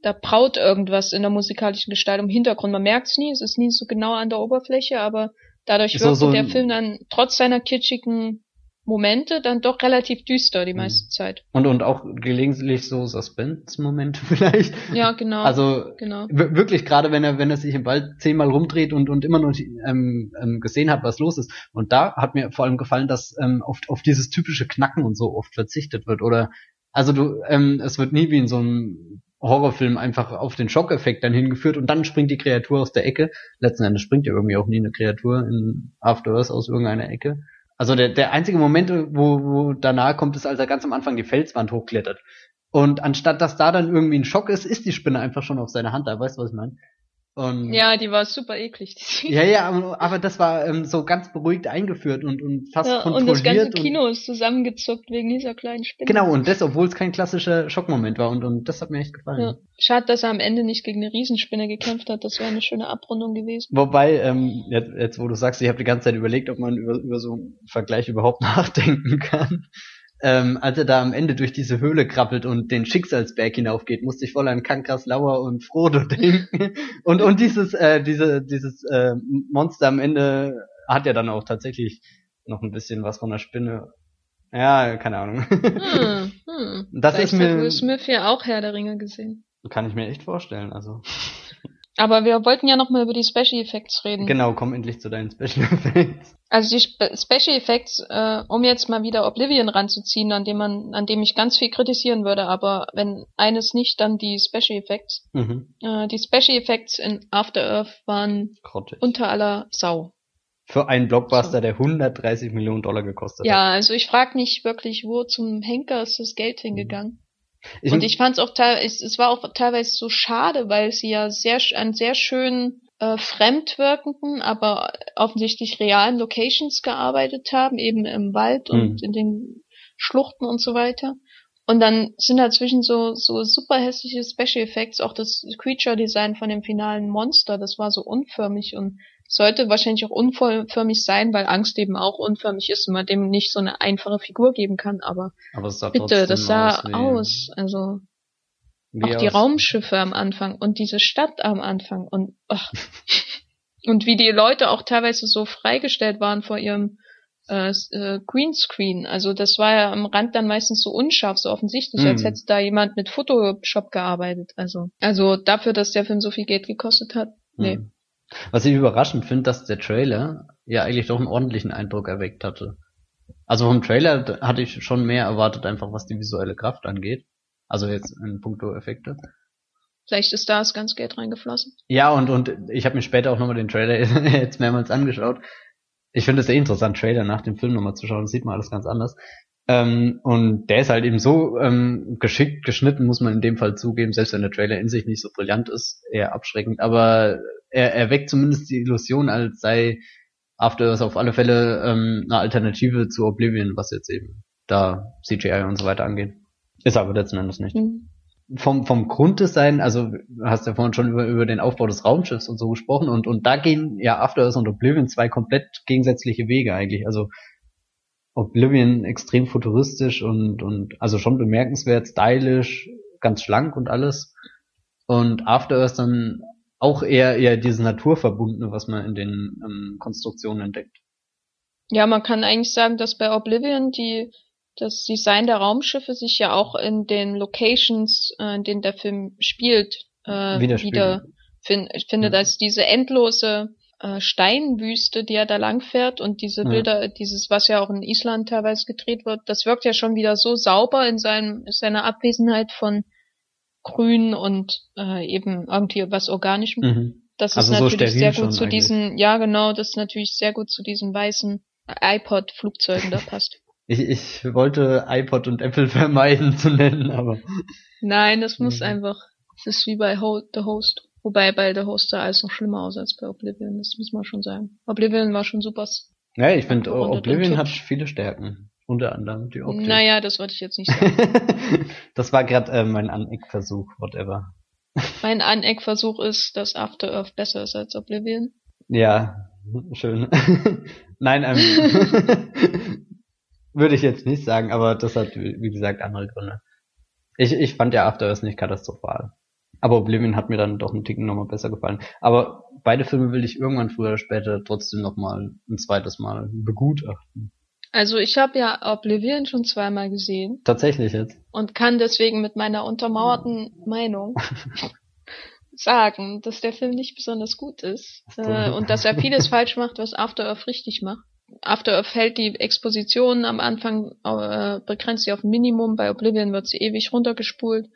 da braut irgendwas in der musikalischen Gestaltung im Hintergrund. Man merkt es nie, es ist nie so genau an der Oberfläche, aber Dadurch wirkt so, der Film dann trotz seiner kitschigen Momente dann doch relativ düster die Mhm. meiste Zeit. Und, und auch gelegentlich so Suspense-Momente vielleicht. Ja, genau. Also genau. wir- wirklich gerade wenn er wenn er sich im Wald zehnmal rumdreht und und immer noch ähm, ähm, gesehen hat was los ist und da hat mir vor allem gefallen dass ähm, auf auf dieses typische Knacken und so oft verzichtet wird oder also du ähm, es wird nie wie in so einem Horrorfilm einfach auf den Schockeffekt dann hingeführt und dann springt die Kreatur aus der Ecke letzten Endes springt ja irgendwie auch nie eine Kreatur in After Earth aus irgendeiner Ecke also der der einzige Moment wo wo danach kommt ist als er ganz am Anfang die Felswand hochklettert und anstatt dass da dann irgendwie ein Schock ist, ist die Spinne einfach schon auf seiner Hand da. Weißt du, was ich meine? Und Ja, die war super eklig. Die ja, ja, aber, das war ähm, so ganz beruhigt eingeführt und, und fast ja, und kontrolliert. das ganze Kino ist zusammengezuckt wegen dieser kleinen Spinne. Genau, und das, obwohl es kein klassischer Schockmoment war. Und, und das hat mir echt gefallen. Ja. Schade, dass er am Ende nicht gegen eine Riesenspinne gekämpft hat. Das wäre eine schöne Abrundung gewesen. Wobei, ähm, jetzt, jetzt wo du sagst, ich habe die ganze Zeit überlegt, ob man über, über so einen Vergleich überhaupt nachdenken kann. Ähm, als er da am Ende durch diese Höhle krabbelt und den Schicksalsberg hinaufgeht, musste ich voll an Kankras Lauer und Frodo denken. und und dieses äh, diese dieses äh, Monster am Ende hat ja dann auch tatsächlich noch ein bisschen was von der Spinne. Ja, keine Ahnung. Hm, hm. Das Vielleicht ist mir- Will Smith ja auch Herr der Ringe gesehen. Kann ich mir echt vorstellen. Also Aber wir wollten ja nochmal über die Special Effects reden. genau, komm endlich zu deinen Special Effects. Also die Spe Special Effects, äh, um jetzt mal wieder Oblivion ranzuziehen, an dem man, an dem ich ganz viel kritisieren würde, aber wenn eines nicht, dann die Special Effects. Mhm. Äh, die Special Effects in After Earth waren Grottig. unter aller Sau. Für einen Blockbuster, So. der 130 Millionen Dollar gekostet hat. Ja, also ich frage mich wirklich, wo zum Henker ist das Geld hingegangen? Ich, und ich fand es auch teilweise, es war auch teilweise so schade, weil sie ja sehr an sehr schönen äh, fremdwirkenden, aber offensichtlich realen Locations gearbeitet haben, eben im Wald und Mhm. in den Schluchten und so weiter. Und dann sind dazwischen so so super hässliche Special Effects, auch das Creature Design von dem finalen Monster, das war so unförmig und sollte wahrscheinlich auch unförmig sein, weil Angst eben auch unförmig ist und man dem nicht so eine einfache Figur geben kann, aber aber bitte, das sah wie- aus, also auch die aus- Raumschiffe am Anfang und diese Stadt am Anfang und ach. und wie die Leute auch teilweise so freigestellt waren vor ihrem äh, äh, Greenscreen. Also das war ja am Rand dann meistens so unscharf, so offensichtlich, als Mhm. hätte da jemand mit Photoshop gearbeitet. Also also dafür, dass der Film so viel Geld gekostet hat. Nee. Hm. Was ich überraschend finde, dass der Trailer ja eigentlich doch einen ordentlichen Eindruck erweckt hatte. Also vom Trailer hatte ich schon mehr erwartet, einfach was die visuelle Kraft angeht. Also jetzt in puncto Effekte. Vielleicht ist da das ganze Geld reingeflossen. Ja, und, und ich habe mir später auch nochmal den Trailer jetzt mehrmals angeschaut. Ich finde es sehr interessant, Trailer nach dem Film nochmal zu schauen. Das sieht man alles ganz anders. Ähm, und der ist halt eben so ähm, geschickt geschnitten, muss man in dem Fall zugeben, selbst wenn der Trailer in sich nicht so brillant ist, eher abschreckend. Aber er, er weckt zumindest die Illusion, als sei After Earth auf alle Fälle ähm, eine Alternative zu Oblivion, was jetzt eben da CGI und so weiter angeht. Ist aber letzten Endes nicht Hm. Vom, vom Grunddesign, also du hast ja vorhin schon über, über den Aufbau des Raumschiffs und so gesprochen und, und da gehen ja After Earth und Oblivion zwei komplett gegensätzliche Wege eigentlich. Also Oblivion extrem futuristisch und, und also schon bemerkenswert, stylisch, ganz schlank und alles. Und After Earth dann auch eher eher dieses Naturverbundene, was man in den ähm, Konstruktionen entdeckt. Ja, man kann eigentlich sagen, dass bei Oblivion die das Design der Raumschiffe sich ja auch in den Locations, äh, in denen der Film spielt, äh, wieder fin ich finde, Ja. dass diese endlose äh, Steinwüste, die er da langfährt und diese Ja. Bilder, dieses, was ja auch in Island teilweise gedreht wird, das wirkt ja schon wieder so sauber in seinem in seiner Abwesenheit von Grün und äh, eben irgendwie was Organischem. Mhm. Das Also ist so natürlich sehr gut zu eigentlich. diesen, ja genau, das ist natürlich sehr gut zu diesen weißen iPod-Flugzeugen da passt. Ich, ich wollte iPod und Apple vermeiden zu nennen, aber Nein, das muss einfach, das ist wie bei Ho The Host. Wobei bei The Host sah alles noch schlimmer aus als bei Oblivion, das muss man schon sagen. Oblivion war schon super. Ja, ich finde, Oblivion hat viele Stärken. Unter anderem die Optik. Naja, das wollte ich jetzt nicht sagen. das war gerade äh, mein Aneckversuch, whatever. mein Aneckversuch ist, dass After Earth besser ist als Oblivion. Ja, schön. Nein, ähm, würde ich jetzt nicht sagen, aber das hat, wie gesagt, andere Gründe. Ich, ich fand ja After Earth nicht katastrophal. Aber Oblivion hat mir dann doch einen Ticken nochmal besser gefallen. Aber beide Filme will ich irgendwann früher oder später trotzdem nochmal ein zweites Mal begutachten. Also ich habe ja Oblivion schon zweimal gesehen. Tatsächlich jetzt. Und kann deswegen mit meiner untermauerten Meinung sagen, dass der Film nicht besonders gut ist äh, und dass er vieles falsch macht, was After Earth richtig macht. After Earth hält die Exposition am Anfang, äh, begrenzt sie auf ein Minimum, bei Oblivion wird sie ewig runtergespult.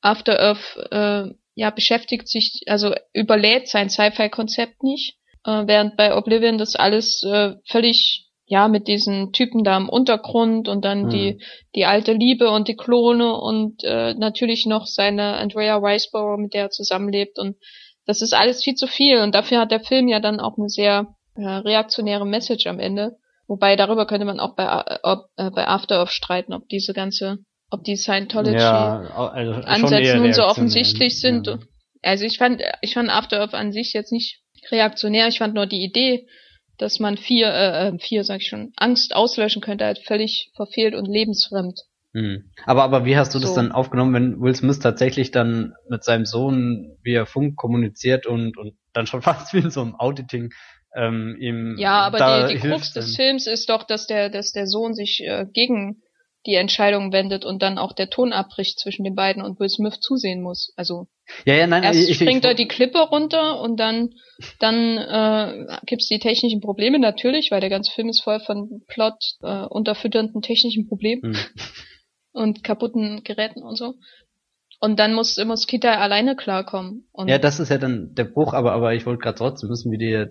After Earth äh, ja beschäftigt sich, also überlädt sein Sci-Fi-Konzept nicht, äh, während bei Oblivion das alles äh, völlig ja mit diesen Typen da im Untergrund und dann mhm. die die alte Liebe und die Klone und äh, natürlich noch seine Andrea Riceborough, mit der er zusammenlebt und das ist alles viel zu viel und dafür hat der Film ja dann auch eine sehr äh, reaktionäre Message am Ende. Wobei darüber könnte man auch bei, ob, äh, bei After Earth streiten, ob diese ganze, ob die Scientology ja, also Ansätze nun so offensichtlich sind. Ja. Also ich fand, ich fand After Earth an sich jetzt nicht reaktionär. Ich fand nur die Idee, dass man vier, äh, äh vier, sag ich schon, Angst auslöschen könnte, halt völlig verfehlt und lebensfremd. Hm. Aber, aber wie hast du so. das dann aufgenommen, wenn Will Smith tatsächlich dann mit seinem Sohn via Funk kommuniziert und, und dann schon fast wie in so einem Auditing ähm, ihm Ja, aber die, die Krux des Films ist doch, dass der, dass der Sohn sich äh, gegen die Entscheidung wendet und dann auch der Ton abbricht zwischen den beiden und Will Smith zusehen muss. Also ja, ja, nein, erst ich, springt ich, er die Klippe runter und dann dann äh, gibt's die technischen Probleme natürlich, weil der ganze Film ist voll von Plot äh, unterfütternden technischen Problemen hm. und kaputten Geräten und so. Und dann muss muss Kita alleine klarkommen. Und ja, das ist ja dann der Bruch, aber aber ich wollte gerade trotzdem wissen, wie die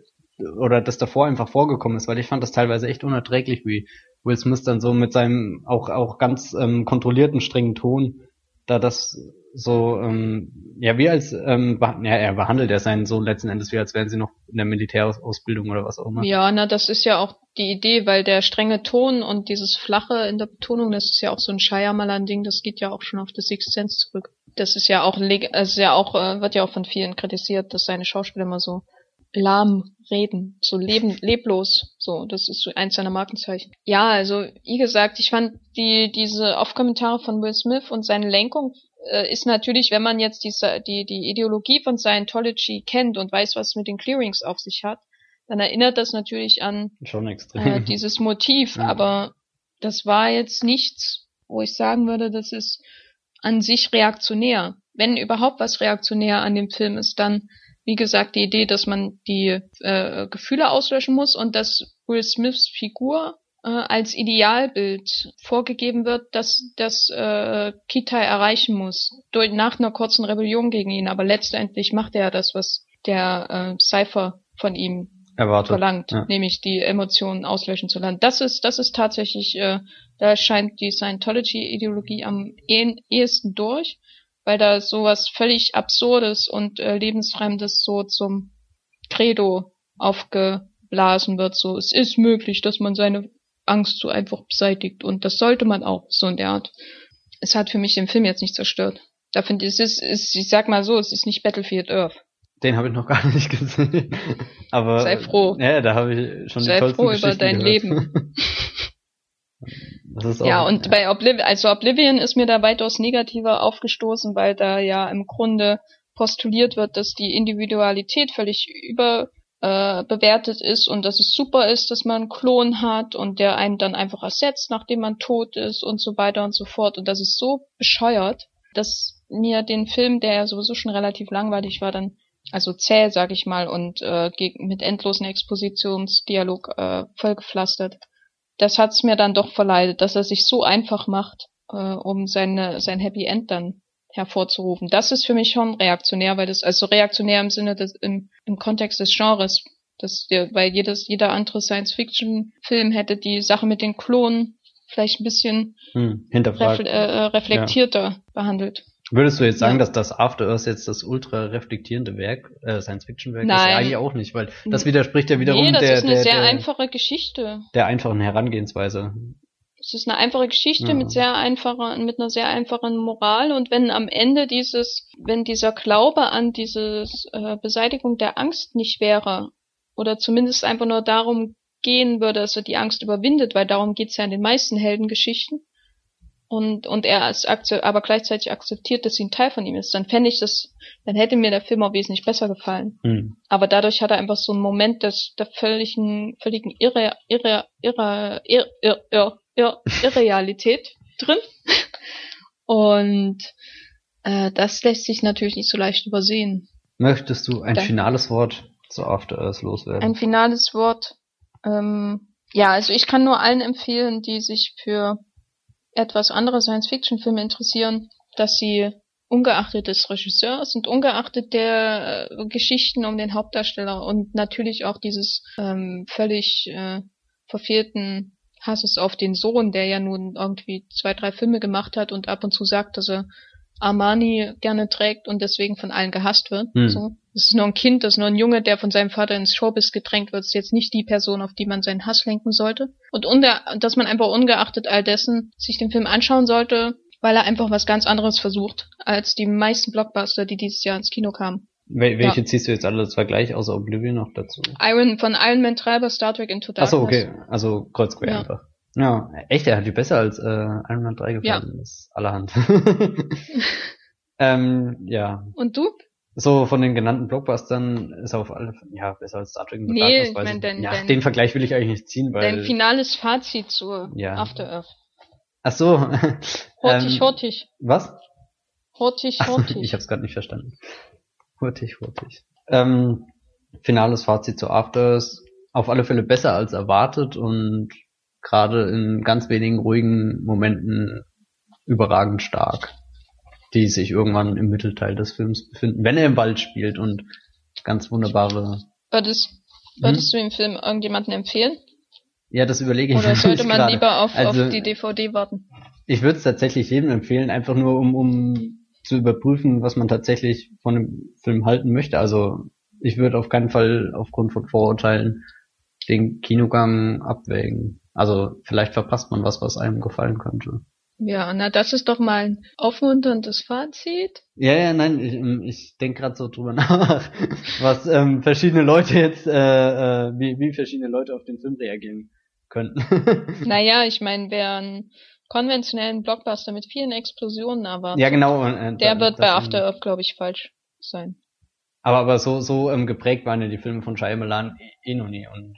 oder das davor einfach vorgekommen ist, weil ich fand das teilweise echt unerträglich, wie Will Smith dann so mit seinem auch auch ganz ähm, kontrollierten strengen Ton da das so ähm, ja wie als ähm, ja, er behandelt er seinen Sohn letzten Endes wie als wären sie noch in der Militärausbildung oder was auch immer. Ja, na das ist ja auch die Idee, weil der strenge Ton und dieses flache in der Betonung, das ist ja auch so ein Shyamalan Ding, das geht ja auch schon auf The Sixth Sense zurück. Das ist ja auch ist ja auch äh, wird ja auch von vielen kritisiert, dass seine Schauspieler immer so lahm reden, so leben, leblos, so, das ist so eins seiner Markenzeichen. Ja, also, wie gesagt, ich fand die, diese Off-Kommentare von Will Smith und seine Lenkung äh, ist natürlich, wenn man jetzt diese, die, die Ideologie von Scientology kennt und weiß, was mit den Clearings auf sich hat, dann erinnert das natürlich an Schon extrem. Äh, dieses Motiv, ja. aber das war jetzt nichts, wo ich sagen würde, das ist an sich reaktionär. Wenn überhaupt was reaktionär an dem Film ist, dann wie gesagt, die Idee, dass man die äh, Gefühle auslöschen muss und dass Will Smiths Figur äh, als Idealbild vorgegeben wird, dass das äh, Kitai erreichen muss, durch, nach einer kurzen Rebellion gegen ihn. Aber letztendlich macht er das, was der äh, Cypher von ihm Erwartet. verlangt, ja. nämlich die Emotionen auslöschen zu lernen. Das ist, das ist tatsächlich, äh, da scheint die Scientology-Ideologie am ehesten durch weil da sowas völlig Absurdes und äh, Lebensfremdes so zum Credo aufgeblasen wird. So, es ist möglich, dass man seine Angst so einfach beseitigt und das sollte man auch, so in der Art. Es hat für mich den Film jetzt nicht zerstört. Da finde ich, es ist, ist, ich sag mal so, es ist nicht Battlefield Earth. Den habe ich noch gar nicht gesehen. Aber sei froh. Ja, da habe ich schon sei die tollsten froh über dein gehört. Leben. ja, und bei Oblivion, also Oblivion ist mir da weitaus negativer aufgestoßen, weil da ja im Grunde postuliert wird, dass die Individualität völlig über äh, bewertet ist und dass es super ist, dass man einen Klon hat und der einen dann einfach ersetzt, nachdem man tot ist und so weiter und so fort. Und das ist so bescheuert, dass mir den Film, der ja sowieso schon relativ langweilig war, dann also zäh, sag ich mal, und äh, mit endlosen Expositionsdialog äh, vollgepflastert, das hat's mir dann doch verleidet, dass er sich so einfach macht, äh, um seine, sein Happy End dann hervorzurufen. Das ist für mich schon reaktionär, weil das, also reaktionär im Sinne des, im, im Kontext des Genres, dass der, weil jedes, jeder andere Science-Fiction-Film hätte die Sache mit den Klonen vielleicht ein bisschen hm, refle äh, reflektierter ja. behandelt. Würdest du jetzt sagen, ja. dass das After Earth jetzt das ultra reflektierende Werk, äh, Science-Fiction-Werk ist? Ja, eigentlich auch nicht, weil das widerspricht ja wiederum nee, das der, ist eine der, sehr der, einfache Geschichte. Der einfachen Herangehensweise. Es ist eine einfache Geschichte ja. mit sehr einfacher, mit einer sehr einfachen Moral und wenn am Ende dieses, wenn dieser Glaube an diese äh, Beseitigung der Angst nicht wäre oder zumindest einfach nur darum gehen würde, dass er die Angst überwindet, weil darum geht's ja in den meisten Heldengeschichten, und, und er es aber gleichzeitig akzeptiert, dass sie ein Teil von ihm ist, dann fände ich das, dann hätte mir der Film auch wesentlich besser gefallen. Mhm. Aber dadurch hat er einfach so einen Moment des, der völligen, völligen Irre, Irre, Irre, Irre, Irre, Irre, Irre Irrealität drin. Und äh, das lässt sich natürlich nicht so leicht übersehen. Möchtest du ein dann, finales Wort zu After Earth loswerden? Ein finales Wort. Ähm, ja, also ich kann nur allen empfehlen, die sich für etwas andere Science-Fiction-Filme interessieren, dass sie ungeachtet des Regisseurs und ungeachtet der äh, Geschichten um den Hauptdarsteller und natürlich auch dieses ähm, völlig äh, verfehlten Hasses auf den Sohn, der ja nun irgendwie zwei, drei Filme gemacht hat und ab und zu sagt, dass er Armani gerne trägt und deswegen von allen gehasst wird. Hm. So. Das ist nur ein Kind, das ist nur ein Junge, der von seinem Vater ins Showbiz gedrängt wird. Das ist jetzt nicht die Person, auf die man seinen Hass lenken sollte. Und unter, dass man einfach ungeachtet all dessen sich den Film anschauen sollte, weil er einfach was ganz anderes versucht, als die meisten Blockbuster, die dieses Jahr ins Kino kamen. Wel welche ja. ziehst du jetzt alle zwei gleich außer Oblivion noch dazu? Iron, von Iron Man Treiber, Star Trek Into Darkness. Achso, okay. Also kreuz ja. einfach. Ja, echt, er hat die besser als äh, Iron Man 3 gefallen. Ja. Das ist allerhand. ähm, ja. Und du? So von den genannten Blockbustern ist auf alle ja besser als Star Trek. Nee, ich mein, dein, ja, dein, den Vergleich will ich eigentlich nicht ziehen, weil dein finales Fazit zu ja. After Earth. Ach so. Hurtig, ähm, hurtig. Was? Hurtig, hurtig. ich hab's gerade nicht verstanden. Hurtig, hurtig. Ähm, finales Fazit zu After Earth. Auf alle Fälle besser als erwartet und gerade in ganz wenigen ruhigen Momenten überragend stark die sich irgendwann im Mittelteil des Films befinden, wenn er im Wald spielt und ganz wunderbare. Würdest, würdest hm? du den Film irgendjemanden empfehlen? Ja, das überlege ich Oder sollte man grade. lieber auf, also, auf die DVD warten? Ich würde es tatsächlich jedem empfehlen, einfach nur um, um zu überprüfen, was man tatsächlich von dem Film halten möchte. Also ich würde auf keinen Fall aufgrund von Vorurteilen den Kinogang abwägen. Also vielleicht verpasst man was, was einem gefallen könnte. Ja, na das ist doch mal ein aufmunterndes Fazit. Ja, ja, nein, ich, ähm, ich denke gerade so drüber nach, was ähm, verschiedene Leute jetzt, äh, äh, wie, wie verschiedene Leute auf den Film reagieren könnten. naja, ich meine, wer einen konventionellen Blockbuster mit vielen Explosionen erwartet, ja, genau, äh, der wird bei After Earth, glaube ich, falsch sein. Aber, aber so, so ähm, geprägt waren ja die Filme von Shyamalan eh, eh noch nie und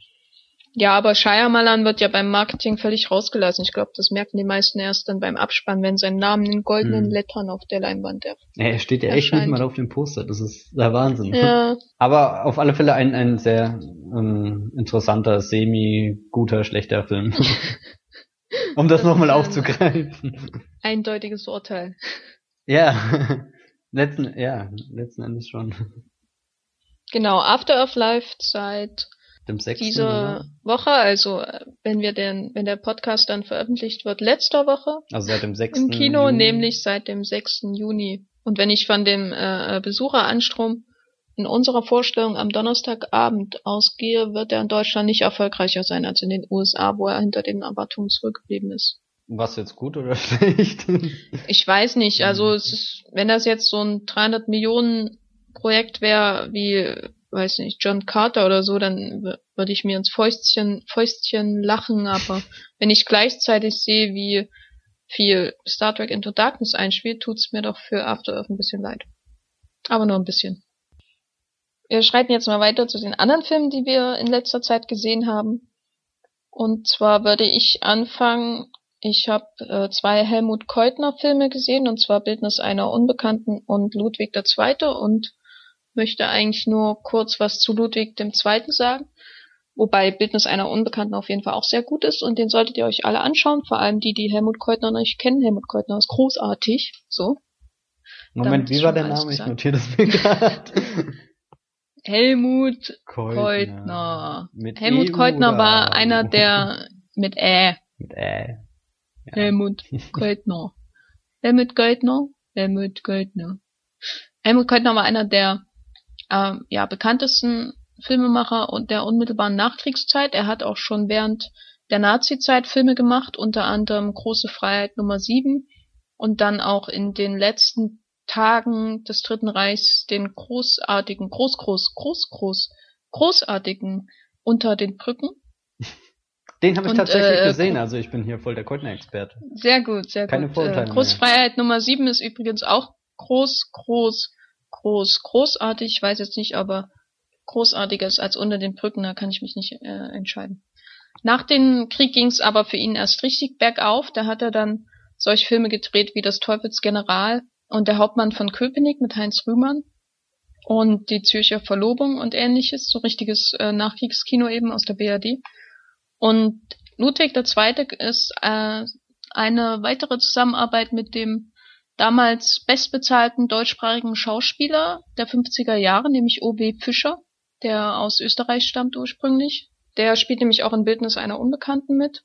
ja, aber Shyamalan wird ja beim Marketing völlig rausgelassen. Ich glaube, das merken die meisten erst dann beim Abspann, wenn sein Name in goldenen hm. Lettern auf der Leinwand der Ja, er steht ja erscheint. echt nicht mal auf dem Poster. Das ist der Wahnsinn. Ja. Aber auf alle Fälle ein, ein sehr ähm, interessanter, semi-guter, schlechter Film. um das, das nochmal aufzugreifen. Eindeutiges Urteil. Ja, letzten, ja, letzten Endes schon. Genau, After Earth läuft seit dem 6. Diese oder? Woche, also wenn wir den, wenn der Podcast dann veröffentlicht wird, letzter Woche. Also seit dem 6. Im Kino, Juni. nämlich seit dem 6. Juni. Und wenn ich von dem äh, Besucheranstrom in unserer Vorstellung am Donnerstagabend ausgehe, wird er in Deutschland nicht erfolgreicher sein als in den USA, wo er hinter den Erwartungen zurückgeblieben ist. Was jetzt gut oder schlecht? ich weiß nicht. Also es ist, wenn das jetzt so ein 300 Millionen Projekt wäre, wie weiß nicht, John Carter oder so, dann würde ich mir ins Fäustchen, Fäustchen lachen, aber wenn ich gleichzeitig sehe, wie viel Star Trek Into Darkness einspielt, tut's mir doch für After Earth ein bisschen leid. Aber nur ein bisschen. Wir schreiten jetzt mal weiter zu den anderen Filmen, die wir in letzter Zeit gesehen haben. Und zwar würde ich anfangen, ich habe äh, zwei Helmut Keutner Filme gesehen, und zwar Bildnis einer Unbekannten und Ludwig II. und möchte eigentlich nur kurz was zu Ludwig II. sagen. Wobei Bildnis einer Unbekannten auf jeden Fall auch sehr gut ist und den solltet ihr euch alle anschauen, vor allem die, die Helmut Keutner nicht kennen. Helmut Keutner ist großartig, so. Moment, wie war der Name? Ich notiere das mir gerade. Helmut Keutner. Keutner. Helmut e Keutner war einer der mit Ä. Mit Ä. Ja. Helmut Keutner. Helmut Keutner. Helmut Keutner. Helmut Keutner war einer der äh, ja, bekanntesten Filmemacher und der unmittelbaren Nachkriegszeit. Er hat auch schon während der Nazi-Zeit Filme gemacht, unter anderem Große Freiheit Nummer 7 und dann auch in den letzten Tagen des Dritten Reichs den großartigen, groß, groß, groß, groß, großartigen Unter den Brücken. Den habe ich Und, tatsächlich äh, gesehen, also ich bin hier voll der Keutner-Experte. Sehr gut, sehr Keine gut. Vorurteile Äh, mehr. Großfreiheit Nummer 7 ist übrigens auch groß, groß, groß, großartig. Ich weiß jetzt nicht, aber großartiger ist als unter den Brücken, da kann ich mich nicht äh, entscheiden. Nach dem Krieg ging es aber für ihn erst richtig bergauf. Da hat er dann solche Filme gedreht wie Das Teufelsgeneral und Der Hauptmann von Köpenick mit Heinz Rühmann und Die Zürcher Verlobung und ähnliches, so richtiges äh, Nachkriegskino eben aus der BRD. Und Ludwig II. ist äh, eine weitere Zusammenarbeit mit dem damals bestbezahlten deutschsprachigen Schauspieler der 50er Jahre, nämlich O.B. Fischer, der aus Österreich stammt ursprünglich. Der spielt nämlich auch in Bildnis einer Unbekannten mit.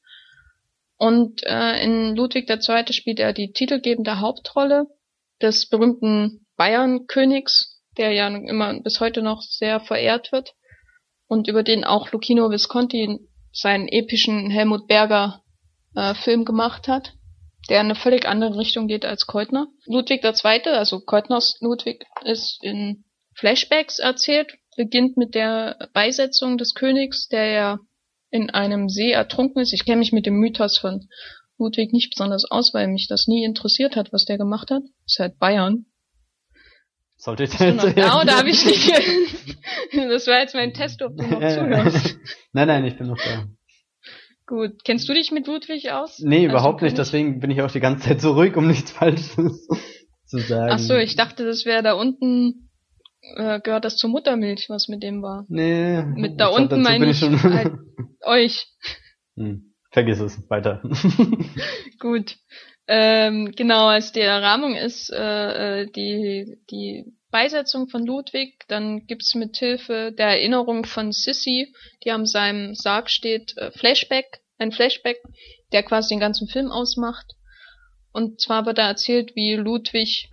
Und äh, in Ludwig II. spielt er die titelgebende Hauptrolle des berühmten Bayern-Königs, der ja immer bis heute noch sehr verehrt wird und über den auch Lucchino Visconti seinen epischen Helmut Berger äh, Film gemacht hat, der in eine völlig andere Richtung geht als Keutner. Ludwig II., also Keutners Ludwig, ist in Flashbacks erzählt, beginnt mit der Beisetzung des Königs, der ja in einem See ertrunken ist. Ich kenne mich mit dem Mythos von Ludwig nicht besonders aus, weil mich das nie interessiert hat, was der gemacht hat. Ist halt Bayern. Sollte ich du noch da oder habe ich nicht? das war jetzt mein Test, ob du noch zuhörst. nein, nein, ich bin noch da. Gut. Kennst du dich mit Ludwig aus? Nee, Also überhaupt nicht, deswegen bin ich auch die ganze Zeit so ruhig, um nichts Falsches zu sagen. Ach so, ich dachte, das wäre da unten, äh, gehört das zur Muttermilch, was mit dem war. Nee. Mit da ich unten meine ich schon. halt euch. hm, vergiss es, weiter. Gut. Ähm, genau, als die Rahmung ist äh, äh, die, die Beisetzung von Ludwig, dann gibt's mit Hilfe der Erinnerung von Sissy, die an seinem Sarg steht, äh, Flashback, ein Flashback, der quasi den ganzen Film ausmacht. Und zwar wird da erzählt, wie Ludwig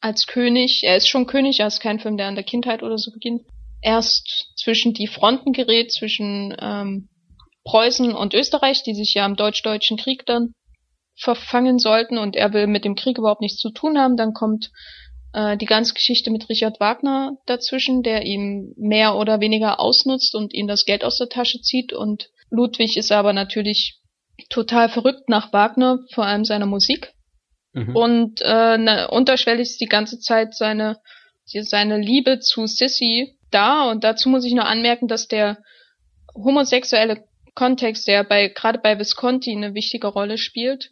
als König, er ist schon König, er ist kein Film, der an der Kindheit oder so beginnt, erst zwischen die Fronten gerät, zwischen ähm, Preußen und Österreich, die sich ja im Deutsch-Deutschen Krieg dann verfangen sollten und er will mit dem Krieg überhaupt nichts zu tun haben. Dann kommt äh, die ganze Geschichte mit Richard Wagner dazwischen, der ihm mehr oder weniger ausnutzt und ihm das Geld aus der Tasche zieht. Und Ludwig ist aber natürlich total verrückt nach Wagner, vor allem seiner Musik. Mhm. Und äh, na, unterschwellig ist die ganze Zeit seine, seine Liebe zu Sissy da. Und dazu muss ich nur anmerken, dass der homosexuelle Kontext, der bei gerade bei Visconti eine wichtige Rolle spielt,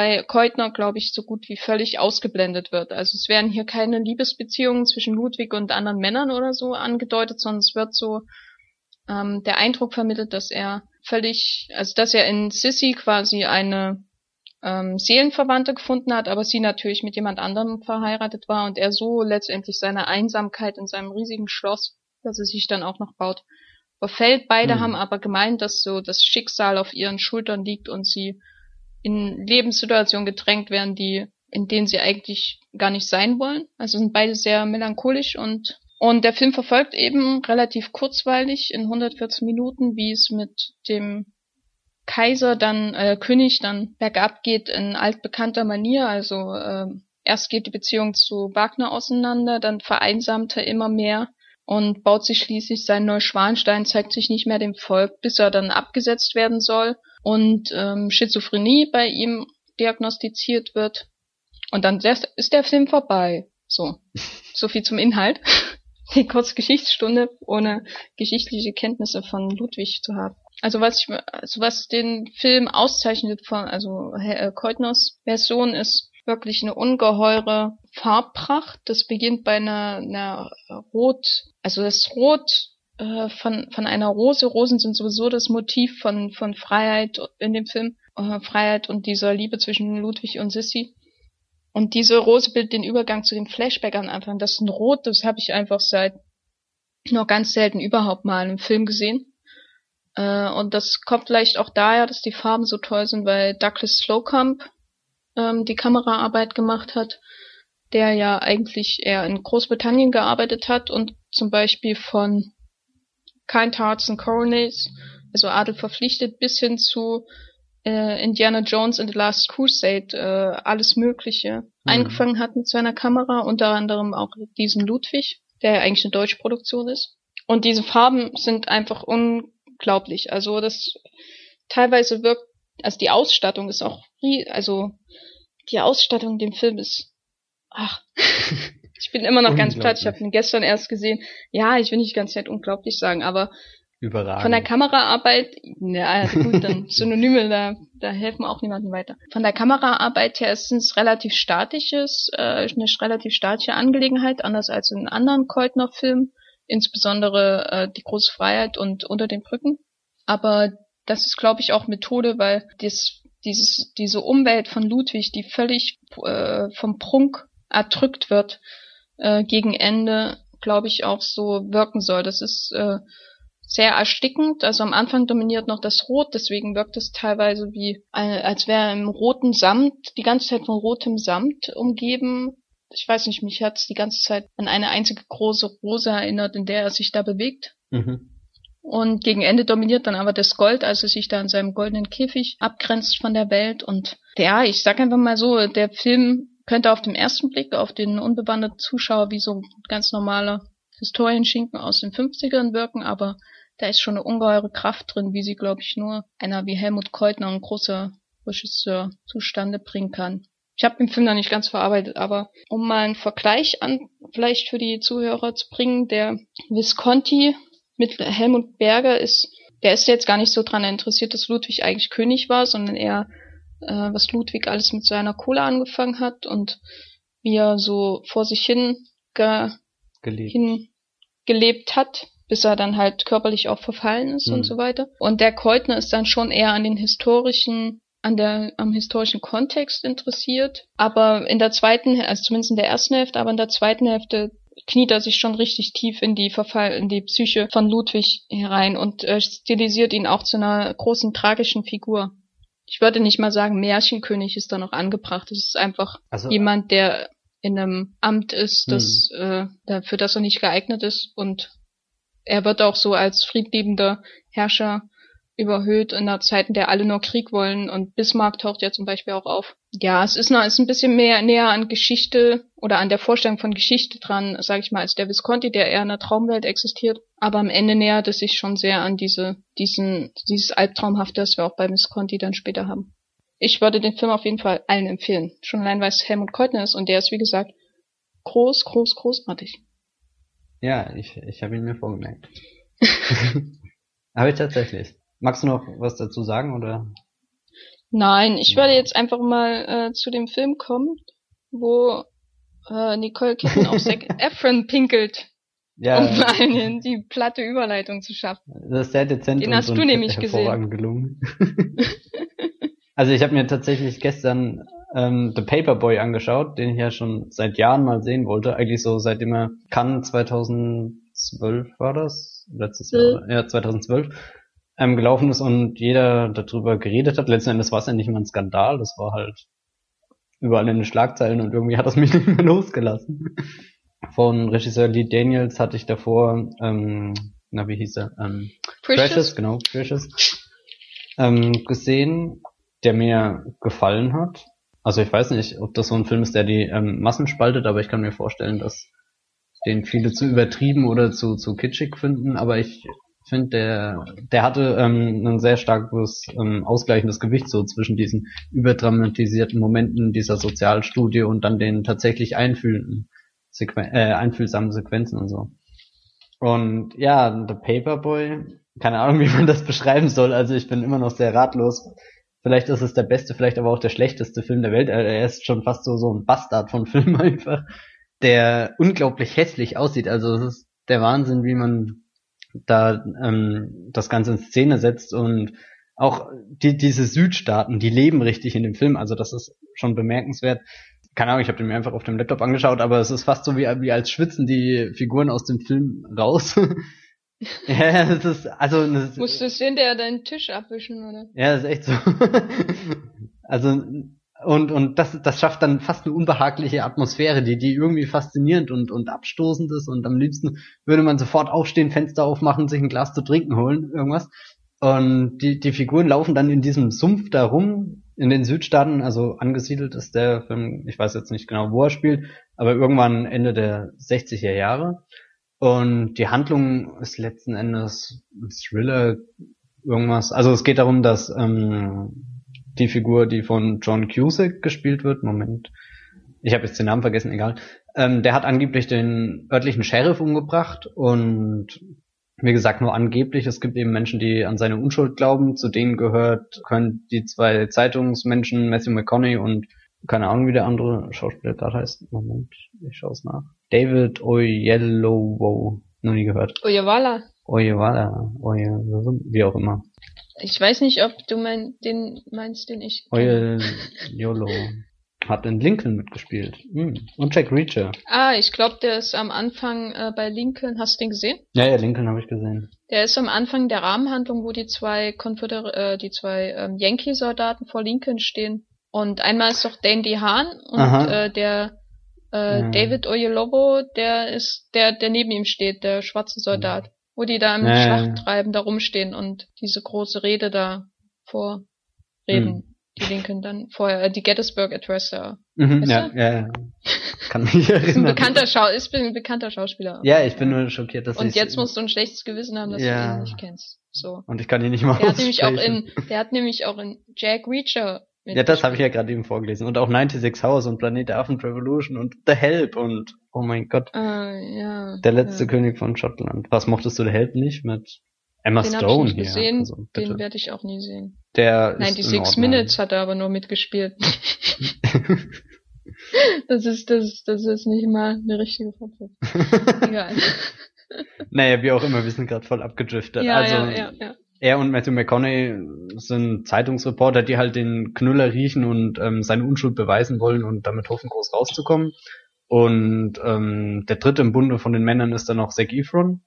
bei Keutner, glaube ich, so gut wie völlig ausgeblendet wird. Also es werden hier keine Liebesbeziehungen zwischen Ludwig und anderen Männern oder so angedeutet, sondern es wird so ähm, der Eindruck vermittelt, dass er völlig, also dass er in Sissy quasi eine ähm, Seelenverwandte gefunden hat, aber sie natürlich mit jemand anderem verheiratet war und er so letztendlich seine Einsamkeit in seinem riesigen Schloss, das er sich dann auch noch baut, verfällt. Beide Hm. haben aber gemeint, dass so das Schicksal auf ihren Schultern liegt und sie in Lebenssituationen gedrängt werden, die in denen sie eigentlich gar nicht sein wollen. Also sind beide sehr melancholisch und und der Film verfolgt eben relativ kurzweilig in 114 Minuten, wie es mit dem Kaiser dann äh, König dann bergab geht in altbekannter Manier. Also äh, erst geht die Beziehung zu Wagner auseinander, dann vereinsamt er immer mehr und baut sich schließlich sein Neuschwanstein, zeigt sich nicht mehr dem Volk, bis er dann abgesetzt werden soll und ähm, Schizophrenie bei ihm diagnostiziert wird. Und dann ist der Film vorbei. So, so viel zum Inhalt. Die kurze Geschichtsstunde, ohne geschichtliche Kenntnisse von Ludwig zu haben. Also was ich, also was den Film auszeichnet von, also Herr äh, Keutners Version ist wirklich eine ungeheure Farbpracht. Das beginnt bei einer, einer Rot, also das Rot äh, von, von einer Rose. Rosen sind sowieso das Motiv von, von Freiheit in dem Film. Äh, Freiheit und dieser Liebe zwischen Ludwig und Sissy. Und diese Rose bildet den Übergang zu den Flashback am. Das ist ein Rot, das habe ich einfach seit noch ganz selten überhaupt mal im Film gesehen. Äh, und das kommt vielleicht auch daher, dass die Farben so toll sind, weil Douglas Slocump ähm, die Kameraarbeit gemacht hat, der ja eigentlich eher in Großbritannien gearbeitet hat und zum Beispiel von Kind Hearts and Coronets, also Adel verpflichtet, bis hin zu äh, Indiana Jones and the Last Crusade äh, alles Mögliche Mhm. eingefangen hat mit seiner Kamera, unter anderem auch diesen Ludwig, der ja eigentlich eine deutsche Produktion ist. Und diese Farben sind einfach unglaublich. Also das teilweise wirkt, also die Ausstattung ist auch, also die Ausstattung dem Film ist, ach, ich bin immer noch ganz platt. Ich habe ihn gestern erst gesehen. Ja, ich will nicht ganz nett unglaublich sagen, aber Überragend. Von der Kameraarbeit, ja gut, dann Synonyme, da, da helfen auch niemandem weiter. Von der Kameraarbeit her ist es relativ statisches, äh, eine relativ statische Angelegenheit, anders als in anderen Keutner-Filmen, insbesondere äh, die große Freiheit und unter den Brücken. Aber das ist, glaube ich, auch Methode, weil das, dieses, diese Umwelt von Ludwig, die völlig äh, vom Prunk erdrückt wird, äh, gegen Ende, glaube ich, auch so wirken soll. Das ist äh, sehr erstickend. Also am Anfang dominiert noch das Rot, deswegen wirkt es teilweise wie, äh, als wäre im roten Samt, die ganze Zeit von rotem Samt umgeben. Ich weiß nicht, mich hat es die ganze Zeit an eine einzige große Rose erinnert, in der er sich da bewegt. Mhm. Und gegen Ende dominiert dann aber das Gold, als er sich da in seinem goldenen Käfig abgrenzt von der Welt. Und ja, ich sag einfach mal so, der Film könnte auf den ersten Blick auf den unbewanderten Zuschauer wie so ein ganz normaler Historienschinken aus den 50ern wirken, aber da ist schon eine ungeheure Kraft drin, wie sie, glaube ich, nur einer wie Helmut Keutner, ein großer Regisseur, zustande bringen kann. Ich habe den Film noch nicht ganz verarbeitet, aber um mal einen Vergleich an, vielleicht für die Zuhörer zu bringen, der Visconti mit Helmut Berger ist, der ist jetzt gar nicht so dran interessiert, dass Ludwig eigentlich König war, sondern eher, äh, was Ludwig alles mit seiner Kohle angefangen hat und wie er so vor sich hin, ge gelebt. hin gelebt hat bis er dann halt körperlich auch verfallen ist mhm. und so weiter. Und der Keutner ist dann schon eher an den historischen an der, am historischen Kontext interessiert. Aber in der zweiten, also zumindest in der ersten Hälfte, aber in der zweiten Hälfte kniet er sich schon richtig tief in die Verfall, in die Psyche von Ludwig herein und äh, stilisiert ihn auch zu einer großen tragischen Figur. Ich würde nicht mal sagen, Märchenkönig ist da noch angebracht. Es ist einfach also, jemand, der in einem Amt ist, das, hm. äh, für das er nicht geeignet ist und er wird auch so als friedliebender Herrscher überhöht in der Zeit, in der alle nur Krieg wollen und Bismarck taucht ja zum Beispiel auch auf. Ja, es ist, noch, ist ein bisschen mehr näher an Geschichte oder an der Vorstellung von Geschichte dran, sage ich mal, als der Visconti, der eher in der Traumwelt existiert. Aber am Ende nähert es sich schon sehr an diese, diesen, dieses Albtraumhafte, das wir auch bei Visconti dann später haben. Ich würde den Film auf jeden Fall allen empfehlen. Schon allein, weil es Helmut Keutner ist und der ist, wie gesagt, groß, groß, großartig. Ja, ich, ich habe ihn mir vorgemerkt. habe ich tatsächlich. Magst du noch was dazu sagen oder? Nein, ich ja. werde jetzt einfach mal äh, zu dem Film kommen, wo äh, Nicole Kidman auf Zac Efron pinkelt. Ja. Um mal die platte Überleitung zu schaffen. Das ist sehr dezent Den und, hast du nämlich gesehen. gelungen. also ich habe mir tatsächlich gestern ähm, The Paperboy angeschaut, den ich ja schon seit Jahren mal sehen wollte. Eigentlich so seitdem er Cannes 2012 war das, letztes Jahr, mhm. ja 2012 ähm, gelaufen ist und jeder darüber geredet hat. Letzten Endes war es ja nicht immer ein Skandal, das war halt überall in den Schlagzeilen und irgendwie hat das mich nicht mehr losgelassen. Von Regisseur Lee Daniels hatte ich davor, ähm, na wie hieß er? Ähm, Precious. Precious, genau, Precious, ähm, gesehen, der mir gefallen hat. Also ich weiß nicht, ob das so ein Film ist, der die ähm, Massen spaltet, aber ich kann mir vorstellen, dass den viele zu übertrieben oder zu, zu kitschig finden, aber ich finde, der, der hatte ähm, ein sehr starkes ähm, ausgleichendes Gewicht so zwischen diesen überdramatisierten Momenten dieser Sozialstudie und dann den tatsächlich einfühlenden Sequen äh, einfühlsamen Sequenzen und so. Und ja, The Paperboy, keine Ahnung, wie man das beschreiben soll, also ich bin immer noch sehr ratlos, Vielleicht ist es der beste, vielleicht aber auch der schlechteste Film der Welt. Er ist schon fast so, so ein Bastard von Film einfach, der unglaublich hässlich aussieht. Also es ist der Wahnsinn, wie man da ähm, das Ganze in Szene setzt und auch die, diese Südstaaten, die leben richtig in dem Film. Also das ist schon bemerkenswert. Keine Ahnung, ich habe den mir einfach auf dem Laptop angeschaut, aber es ist fast so wie, wie als schwitzen die Figuren aus dem Film raus. Ja, das ist, also. Das, Musstest du hinterher deinen Tisch abwischen, oder? Ja, das ist echt so. also, und, und das, das schafft dann fast eine unbehagliche Atmosphäre, die, die irgendwie faszinierend und, und abstoßend ist und am liebsten würde man sofort aufstehen, Fenster aufmachen, sich ein Glas zu trinken holen, irgendwas. Und die, die Figuren laufen dann in diesem Sumpf da rum, in den Südstaaten, also angesiedelt ist der Film, ich weiß jetzt nicht genau, wo er spielt, aber irgendwann Ende der 60er Jahre. Und die Handlung ist letzten Endes ein Thriller, irgendwas. Also es geht darum, dass ähm, die Figur, die von John Cusack gespielt wird, Moment, ich habe jetzt den Namen vergessen, egal, ähm, der hat angeblich den örtlichen Sheriff umgebracht und wie gesagt, nur angeblich. Es gibt eben Menschen, die an seine Unschuld glauben. Zu denen gehört, können die zwei Zeitungsmenschen, Matthew McConaughey und keine Ahnung, wie der andere Schauspieler gerade heißt. Moment, ich schaue es nach. David Oyelowo. Noch nie gehört. Oyewala. Oyewala. Oye, wie auch immer. Ich weiß nicht, ob du mein, den meinst, den ich. Oyeyolo. Hat in Lincoln mitgespielt. Hm. Und Jack Reacher. Ah, ich glaube, der ist am Anfang äh, bei Lincoln. Hast du den gesehen? Ja, ja, Lincoln habe ich gesehen. Der ist am Anfang der Rahmenhandlung, wo die zwei Konföder äh, die zwei ähm, Yankee-Soldaten vor Lincoln stehen. Und einmal ist doch Dandy Hahn und äh, der äh, ja. David Oyelowo, der ist der, der neben ihm steht, der schwarze Soldat. Ja. Wo die da im ja, Schlachttreiben da rumstehen und diese große Rede da vorreden. Hm die Lincoln dann vorher, äh, die Gettysburg Address da. Mhm, ja, ja, ja, Kann mich erinnern. ist ein bekannter, Schau ist ein bekannter Schauspieler. Ja, ich bin nur schockiert, dass Und jetzt musst du ein schlechtes Gewissen haben, dass ja. du ihn nicht kennst. So. Und ich kann ihn nicht mal der hat nämlich auch in, Der hat nämlich auch in Jack Reacher ja, das habe ich ja gerade eben vorgelesen. Und auch 96 House und Planet der Affen Revolution und The Help und oh mein Gott. Uh, ja, der letzte ja. König von Schottland. Was mochtest du The Help nicht mit Emma den Stone ich nicht hier? Gesehen, also, den werde ich auch nie sehen. Der Nein, die Six Minutes hat er aber nur mitgespielt. das ist, das, das ist nicht mal eine richtige Fortsetzung. Egal. Naja, wie auch immer, wir sind gerade voll abgedriftet. Ja, also, ja, ja, ja. Er und Matthew McConaughey sind Zeitungsreporter, die halt den Knüller riechen und ähm, seine Unschuld beweisen wollen und damit hoffen, groß rauszukommen. Und ähm, der dritte im Bunde von den Männern ist dann noch Zac Efron,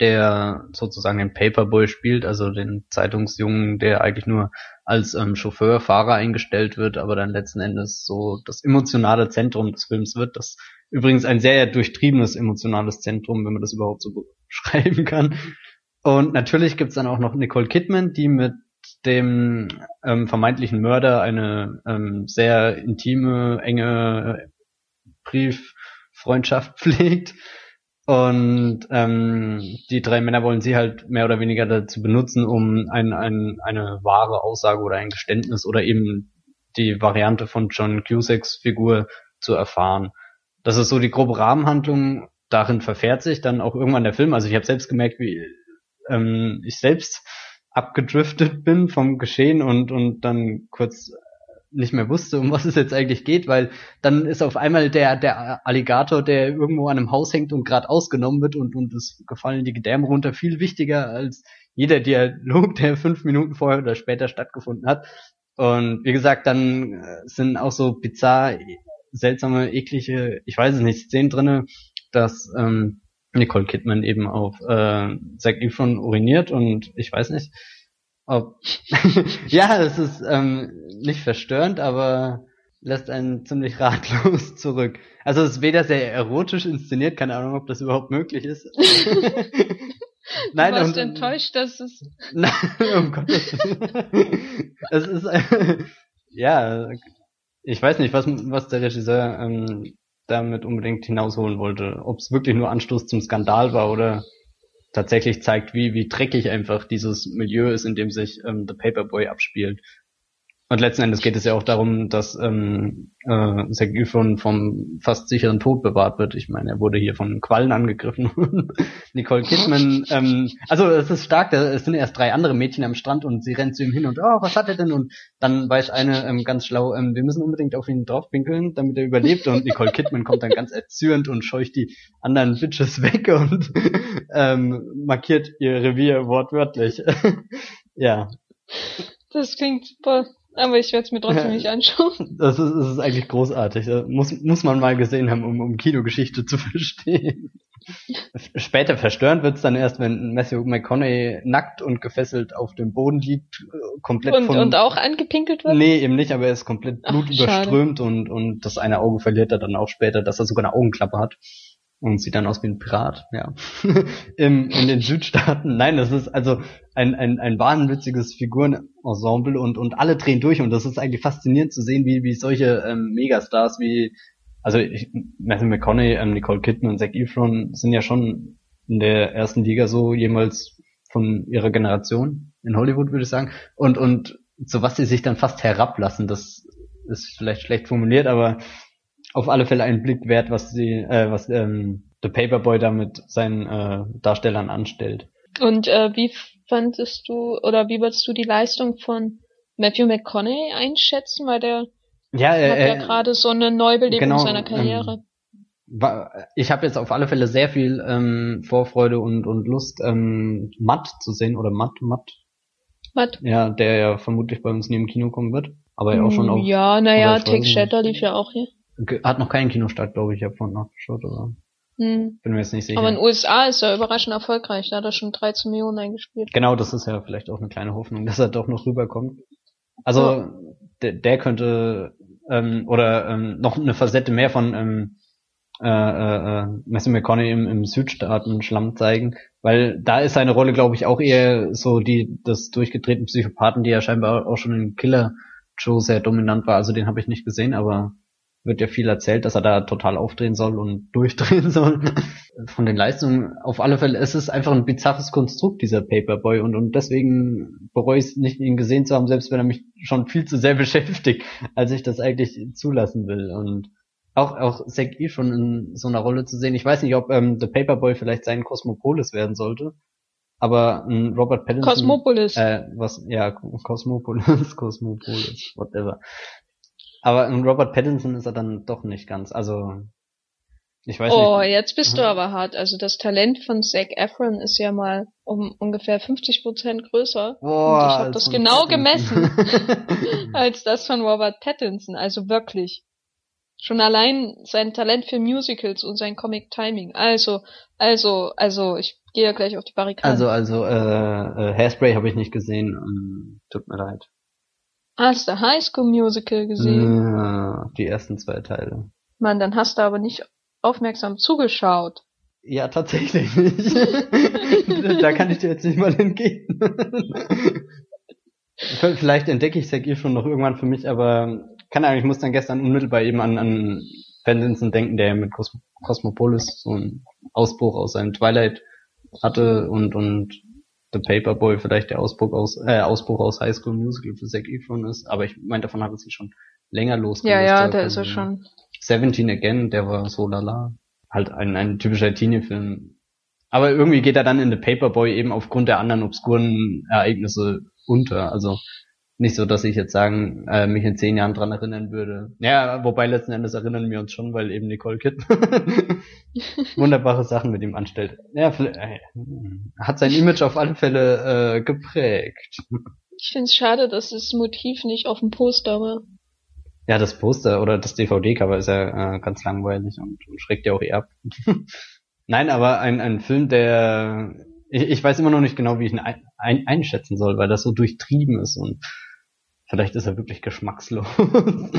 der sozusagen den Paperboy spielt, also den Zeitungsjungen, der eigentlich nur als ähm, Chauffeur, Fahrer eingestellt wird, aber dann letzten Endes so das emotionale Zentrum des Films wird. Das übrigens ein sehr durchtriebenes emotionales Zentrum, wenn man das überhaupt so beschreiben kann. Und natürlich gibt's dann auch noch Nicole Kidman, die mit dem ähm, vermeintlichen Mörder eine ähm, sehr intime, enge Brieffreundschaft pflegt und ähm, die drei Männer wollen sie halt mehr oder weniger dazu benutzen, um ein, ein, eine wahre Aussage oder ein Geständnis oder eben die Variante von John Cusacks Figur zu erfahren. Das ist so die grobe Rahmenhandlung. Darin verfährt sich dann auch irgendwann der Film. Also ich habe selbst gemerkt, wie ähm, ich selbst abgedriftet bin vom Geschehen und, und dann kurz nicht mehr wusste, um was es jetzt eigentlich geht, weil dann ist auf einmal der, der Alligator, der irgendwo an einem Haus hängt und gerade ausgenommen wird und, und es gefallen die Gedärme runter, viel wichtiger als jeder Dialog, der fünf Minuten vorher oder später stattgefunden hat. Und wie gesagt, dann äh, sind auch so bizarr, seltsame, eklige, ich weiß es nicht, Szenen drinne, dass ähm, Nicole Kidman eben auf äh, Zac Efron uriniert und ich weiß nicht, ob ja, es ist ähm, nicht verstörend, aber lässt einen ziemlich ratlos zurück. Also es ist weder sehr erotisch inszeniert, keine Ahnung, ob das überhaupt möglich ist. Nein, du warst und, enttäuscht, dass es. Nein, um Gottes Willen. es ist ja, ich weiß nicht, was was der Regisseur ähm, damit unbedingt hinausholen wollte. Ob es wirklich nur Anstoß zum Skandal war oder tatsächlich zeigt, wie, wie dreckig einfach dieses Milieu ist, in dem sich ähm, The Paperboy abspielt. Und letzten Endes geht es ja auch darum, dass ähm, äh, Zac Efron vom fast sicheren Tod bewahrt wird. Ich meine, er wurde hier von Quallen angegriffen. Nicole Kidman, ähm, also es ist stark, da, es sind erst drei andere Mädchen am Strand und sie rennt zu ihm hin und oh, was hat er denn? Und dann weiß eine ähm, ganz schlau, ähm, wir müssen unbedingt auf ihn draufpinkeln, damit er überlebt. Und Nicole Kidman kommt dann ganz erzürnt und scheucht die anderen Bitches weg und ähm, markiert ihr Revier wortwörtlich. ja. Das klingt super. Aber ich werde es mir trotzdem nicht anschauen. Das ist, das ist eigentlich großartig. Das muss, muss man mal gesehen haben, um, um Kinogeschichte zu verstehen. Später verstörend wird's dann erst, wenn Matthew McConaughey nackt und gefesselt auf dem Boden liegt, komplett und, von... Und auch angepinkelt wird? Nee, eben nicht, aber er ist komplett blutüberströmt und, und das eine Auge verliert er dann auch später, dass er sogar eine Augenklappe hat und sieht dann aus wie ein Pirat, ja. Im, in den Südstaaten. Nein, das ist also ein, ein, ein wahnwitziges Figurenensemble und, und alle drehen durch und das ist eigentlich faszinierend zu sehen, wie, wie solche ähm, Megastars wie, also ich, Matthew McConaughey, ähm, Nicole Kidman und Zac Efron sind ja schon in der ersten Liga so jemals von ihrer Generation in Hollywood, würde ich sagen. Und, und zu was sie sich dann fast herablassen, das ist vielleicht schlecht formuliert, aber auf alle Fälle einen Blick wert, was sie, äh, was ähm, The Paperboy da mit seinen äh, Darstellern anstellt. Und äh, wie fandest du oder wie würdest du die Leistung von Matthew McConaughey einschätzen, weil der ja, hat äh, ja äh, gerade so eine Neubelebung genau, seiner Karriere. war, ich habe jetzt auf alle Fälle sehr viel ähm, Vorfreude und, und Lust, ähm, Matt zu sehen oder Matt, Matt, Was? ja, der ja vermutlich bei uns nie im Kino kommen wird, aber ja auch schon auf, Hm, Ja, naja, Take. Shatter lief ja auch hier. Hat noch keinen Kinostart, glaube ich, ich habe vorhin nachgeschaut, aber Hm. bin mir jetzt nicht sicher. Aber in den USA ist er überraschend erfolgreich. Da hat er schon 13 Millionen eingespielt. Genau, das ist ja vielleicht auch eine kleine Hoffnung, dass er doch noch rüberkommt. Also der, der könnte ähm, oder ähm, noch eine Facette mehr von ähm, äh, äh, äh, Matthew McConaughey im, im Südstaaten-Schlamm zeigen, weil da ist seine Rolle, glaube ich, auch eher so die des durchgedrehten Psychopathen, die ja scheinbar auch schon in Killer Joe sehr dominant war. Also den habe ich nicht gesehen, aber wird ja viel erzählt, dass er da total aufdrehen soll und durchdrehen soll. Von den Leistungen auf alle Fälle, es ist einfach ein bizarres Konstrukt, dieser Paperboy, und, und deswegen bereue ich es nicht, ihn gesehen zu haben, selbst wenn er mich schon viel zu sehr beschäftigt, als ich das eigentlich zulassen will. Und auch, auch Zack E schon in so einer Rolle zu sehen. Ich weiß nicht, ob ähm, The Paperboy vielleicht sein Cosmopolis werden sollte, aber ein Robert Pattinson... Cosmopolis. Äh, was, ja, Cosmopolis, Cosmopolis, whatever. Aber ein Robert Pattinson ist er dann doch nicht ganz. Also, ich weiß oh, nicht. jetzt bist du Aha. aber hart. Also das Talent von Zac Efron ist ja mal um ungefähr 50 Prozent größer Boah, und ich hab als das genau Pattinson. als das von Robert Pattinson. Also wirklich. Schon allein sein Talent für Musicals und sein Comic Timing. Also, also, also, ich gehe ja gleich auf die Barrikaden. also, also, äh, äh, Hairspray habe ich nicht gesehen. ähm, tut mir leid. Hast du High School Musical gesehen? Ja, die ersten zwei Teile. Mann, dann hast du aber nicht aufmerksam zugeschaut. Ja, tatsächlich nicht. da kann ich dir jetzt nicht mal entgehen. Vielleicht entdecke ich Zack schon noch irgendwann für mich, aber keine Ahnung, ich muss dann gestern unmittelbar eben an, an Pattinson denken, der mit Cos Cosmopolis so einen Ausbruch aus seinem Twilight hatte und, und The Paperboy vielleicht der Ausbruch aus, äh, Ausbruch aus High School Musical für Zac Efron ist, aber ich meine, davon hat es sich schon länger Ja, losgelöst. ja, da von ist er schon. Seventeen Again, der war so lala. Halt ein, ein typischer Teenie-Film. Aber irgendwie geht er dann in The Paperboy eben aufgrund der anderen obskuren Ereignisse unter. Also nicht so, dass ich jetzt sagen, äh, mich in zehn Jahren dran erinnern würde. Ja, wobei letzten Endes erinnern wir uns schon, weil eben Nicole Kidman wunderbare Sachen mit ihm anstellt. Ja, äh, hat sein Image auf alle Fälle äh, geprägt. Ich find's schade, dass das Motiv nicht auf dem Poster war. Ja, das Poster oder das DVD-Cover ist ja äh, ganz langweilig und, und schreckt ja auch eher ab. Nein, aber ein, ein Film, der ich, ich weiß immer noch nicht genau, wie ich ihn ein, ein, einschätzen soll, weil das so durchtrieben ist und vielleicht ist er wirklich geschmackslos.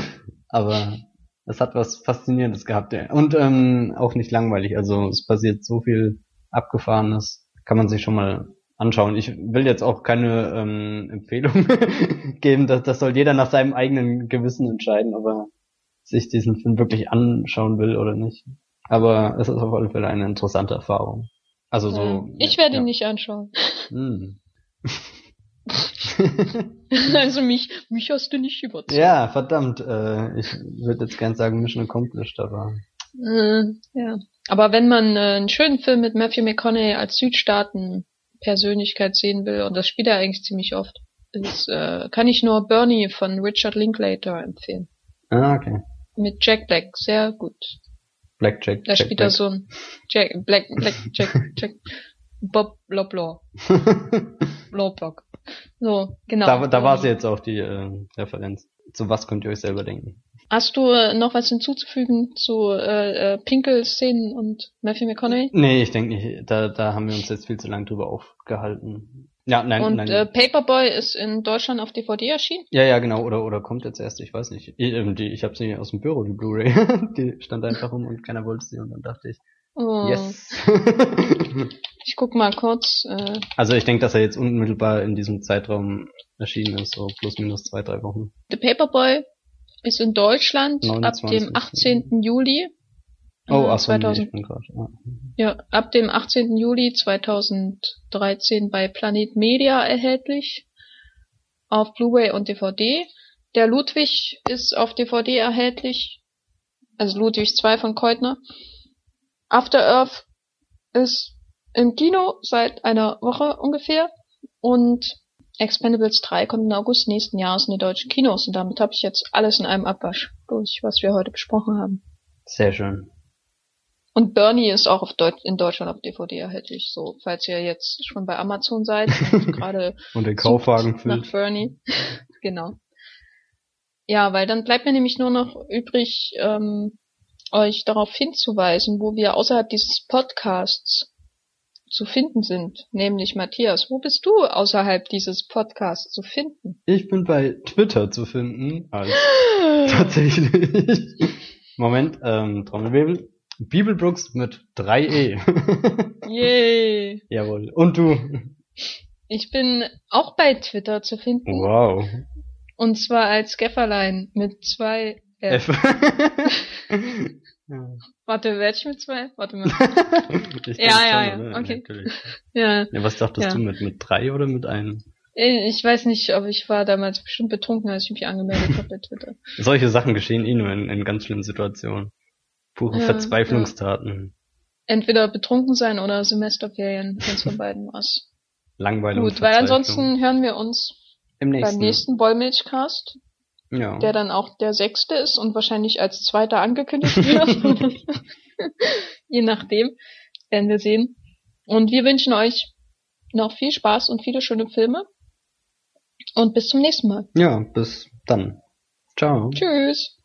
aber es hat was Faszinierendes gehabt. Ja. Und ähm, auch nicht langweilig. Also es passiert so viel Abgefahrenes, kann man sich schon mal anschauen. Ich will jetzt auch keine ähm, Empfehlung geben, das, das soll jeder nach seinem eigenen Gewissen entscheiden, ob er sich diesen Film wirklich anschauen will oder nicht. Aber es ist auf alle Fälle eine interessante Erfahrung. Also so. Ich werde ja. ihn nicht anschauen. Hm. also mich, mich hast du nicht überzeugt. ja, verdammt. Äh, ich würde jetzt gern sagen Mission Accomplished, aber Äh, ja. Aber wenn man äh, einen schönen Film mit Matthew McConaughey als Südstaaten-Persönlichkeit sehen will, und das spielt er eigentlich ziemlich oft, ist, äh, kann ich nur Bernie von Richard Linklater empfehlen. ah, okay. Mit Jack Black, sehr gut. Blackjack. Da Jack spielt er so ein Jack, Black, Black, Jack, Jack, Bob Loblaw, Loblock. So, genau. da da war sie jetzt auch die äh, Referenz. Zu was könnt ihr euch selber denken? Hast du äh, noch was hinzuzufügen zu äh, äh, Pinkel-Szenen und Matthew McConaughey? Nee, ich denke nicht. Da, da haben wir uns jetzt viel zu lange drüber aufgehalten. Ja, nein, und nein. Äh, Paperboy ist in Deutschland auf DVD erschienen. ja, ja, genau. Oder oder kommt jetzt erst. Ich weiß nicht. Ich, ähm, die, ich habe sie aus dem Büro, die Blu-ray. die stand einfach rum und keiner wollte sie. Und dann dachte ich, Oh, yes. Ich guck mal kurz. Äh, also ich denke, dass er jetzt unmittelbar in diesem Zeitraum erschienen ist, so plus minus zwei, drei Wochen. The Paperboy ist in Deutschland ab 29. dem 18. Juli Oh, äh, ach so, nee, 2000, ich grad, ja. ja, ab dem 18. Juli 2013 bei Planet Media erhältlich. Auf Blu-ray und DVD. Der Ludwig ist auf DVD erhältlich. Also Ludwig 2 von Keutner. After Earth ist im Kino seit einer Woche ungefähr. Und Expendables 3 kommt im August nächsten Jahres in die deutschen Kinos. Und damit habe ich jetzt alles in einem Abwasch durch, was wir heute besprochen haben. Sehr schön. Und Bernie ist auch auf Deut in Deutschland auf DVD erhältlich. So, falls ihr jetzt schon bei Amazon seid und gerade Und den Kaufwagen sucht nach füllt. Bernie. genau. Ja, weil dann bleibt mir nämlich nur noch übrig, ähm, euch darauf hinzuweisen, wo wir außerhalb dieses Podcasts zu finden sind. Nämlich Matthias, wo bist du außerhalb dieses Podcasts zu finden? Ich bin bei Twitter zu finden, als tatsächlich. Moment, ähm, Trommelwirbel. Bibelbrooks mit 3e. Yay! Jawohl. Und du? Ich bin auch bei Twitter zu finden. Wow. Und zwar als Gefferlein mit zwei F. F. Warte, werde ich mit zwei? Warte mal. Ich Ja, denk ja, schon, ja, ne? okay. Ja. Ja, was dachtest Ja. du mit, mit drei oder mit einem? Äh, Ich weiß nicht, ob ich war damals bestimmt betrunken, als ich mich angemeldet habe bei Twitter. Solche Sachen geschehen eh nur in, in ganz schlimmen Situationen. Pure Ja, Verzweiflungstaten. Entweder betrunken sein oder Semesterferien, eins von beiden was. Langweilung. Gut, weil ansonsten hören wir uns Im nächsten. beim nächsten Bollmilchcast, Ja. der dann auch der sechste ist und wahrscheinlich als zweiter angekündigt wird. Je nachdem, werden wir sehen. Und wir wünschen euch noch viel Spaß und viele schöne Filme. Und bis zum nächsten Mal. ja, bis dann. Ciao. Tschüss.